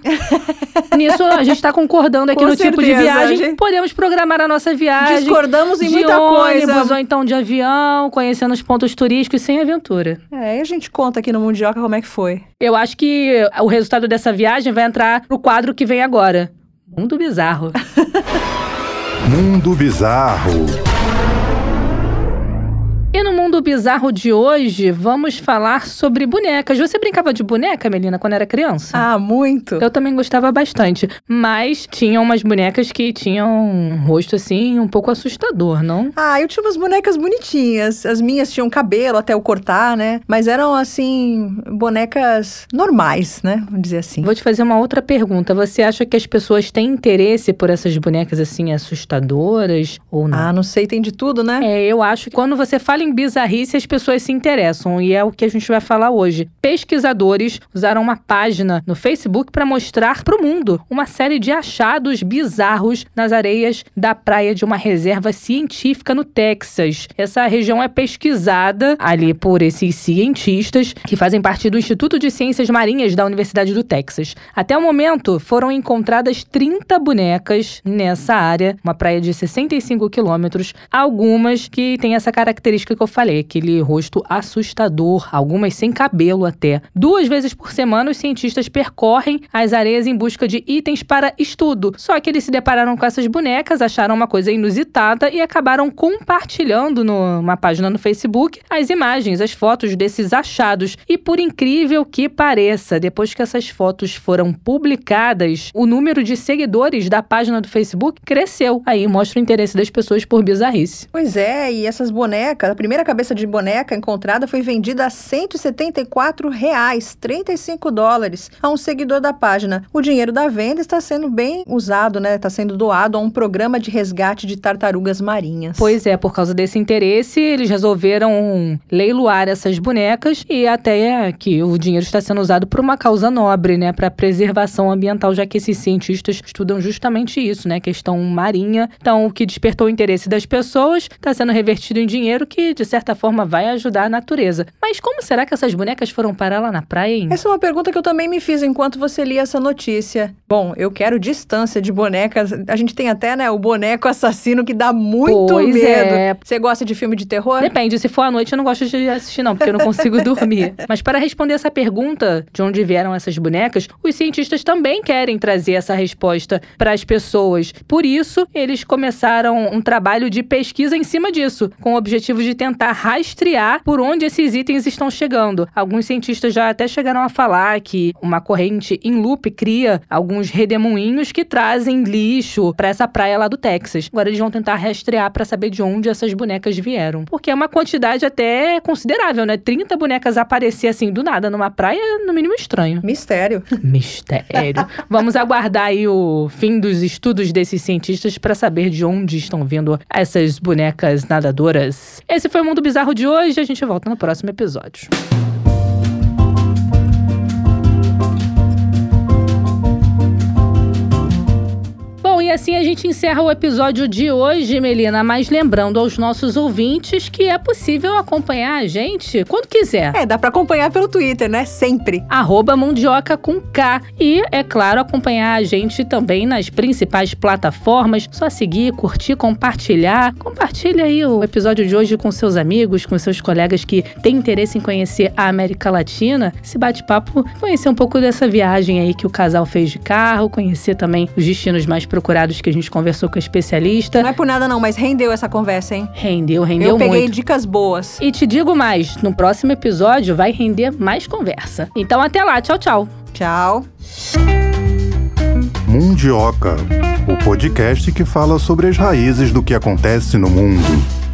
Nisso, a gente tá concordando aqui Com no certeza, tipo de viagem. gente... Podemos programar a nossa viagem. Discordamos em de muita ônibus, coisa. ou então de avião, conhecendo os pontos turísticos sem aventura. É, e a gente conta aqui no Mundioca como é que foi. Eu acho que o resultado dessa viagem vai entrar pro quadro que vem agora. Mundo Bizarro. Mundo Bizarro. E no mundo bizarro de hoje, vamos falar sobre bonecas. Você brincava de boneca, Melina, quando era criança? Ah, muito. Eu também gostava bastante. Mas tinham umas bonecas que tinham um rosto, assim, um pouco assustador, não? Ah, eu tinha umas bonecas bonitinhas. As minhas tinham cabelo até eu cortar, né? Mas eram, assim, bonecas normais, né? Vamos dizer assim. Vou te fazer uma outra pergunta. Você acha que as pessoas têm interesse por essas bonecas, assim, assustadoras ou não? Ah, não sei, tem de tudo, né? É, eu acho que quando você fala em bizarrice, as pessoas se interessam. E é o que a gente vai falar hoje. Pesquisadores usaram uma página no Facebook para mostrar para o mundo uma série de achados bizarros nas areias da praia de uma reserva científica no Texas. Essa região é pesquisada ali por esses cientistas que fazem parte do Instituto de Ciências Marinhas da Universidade do Texas. Até o momento, foram encontradas 30 bonecas nessa área, uma praia de 65 quilômetros, algumas que têm essa característica que eu falei, aquele rosto assustador, algumas sem cabelo até. Duas vezes por semana, os cientistas percorrem as areias em busca de itens para estudo. Só que eles se depararam com essas bonecas, acharam uma coisa inusitada e acabaram compartilhando numa página no Facebook as imagens, as fotos desses achados. E por incrível que pareça, depois que essas fotos foram publicadas, o número de seguidores da página do Facebook cresceu. Aí mostra o interesse das pessoas por bizarrice. Pois é, e essas bonecas, a primeira cabeça de boneca encontrada foi vendida a 174 reais, 35 dólares, a um seguidor da página. O dinheiro da venda está sendo bem usado, né? Está sendo doado a um programa de resgate de tartarugas marinhas. Pois é, por causa desse interesse, eles resolveram leiloar essas bonecas e até que o dinheiro está sendo usado por uma causa nobre, né? Para preservação ambiental, já que esses cientistas estudam justamente isso, né? Questão marinha. Então, o que despertou o interesse das pessoas está sendo revertido em dinheiro que de certa forma, vai ajudar a natureza. Mas como será que essas bonecas foram parar lá na praia, hein? Essa é uma pergunta que eu também me fiz enquanto você lia essa notícia. Bom, eu quero distância de bonecas. A gente tem até, né, o boneco assassino que dá muito Pois medo. é. Você gosta de filme de terror? Depende, se for à noite eu não gosto de assistir não, porque eu não consigo dormir. Mas para responder essa pergunta de onde vieram essas bonecas, os cientistas também querem trazer essa resposta para as pessoas. Por isso, eles começaram um trabalho de pesquisa em cima disso, com o objetivo de tentar rastrear por onde esses itens estão chegando. Alguns cientistas já até chegaram a falar que uma corrente em loop cria alguns redemoinhos que trazem lixo para essa praia lá do Texas. Agora eles vão tentar rastrear para saber de onde essas bonecas vieram. Porque é uma quantidade até considerável, né? 30 bonecas aparecer assim do nada numa praia, no mínimo estranho. Mistério. Mistério. Vamos aguardar aí o fim dos estudos desses cientistas para saber de onde estão vindo essas bonecas nadadoras. Esse foi o Mundo Bizarro de hoje. A gente volta no próximo episódio. E assim a gente encerra o episódio de hoje, Melina. Mas lembrando aos nossos ouvintes que é possível acompanhar a gente quando quiser. É, dá pra acompanhar pelo Twitter, né? Sempre. arroba Mundioca com K. E, é claro, acompanhar a gente também nas principais plataformas. Só seguir, curtir, compartilhar. Compartilha aí o episódio de hoje com seus amigos, com seus colegas que têm interesse em conhecer a América Latina. Esse bate-papo, conhecer um pouco dessa viagem aí que o casal fez de carro, conhecer também os destinos mais procurados que a gente conversou com a especialista. Não é por nada não, mas rendeu essa conversa, hein? Rendeu, rendeu eu peguei muito. dicas boas. E te digo mais, no próximo episódio vai render mais conversa. Então até lá, tchau, tchau. Tchau. Mundioca, o podcast que fala sobre as raízes do que acontece no mundo.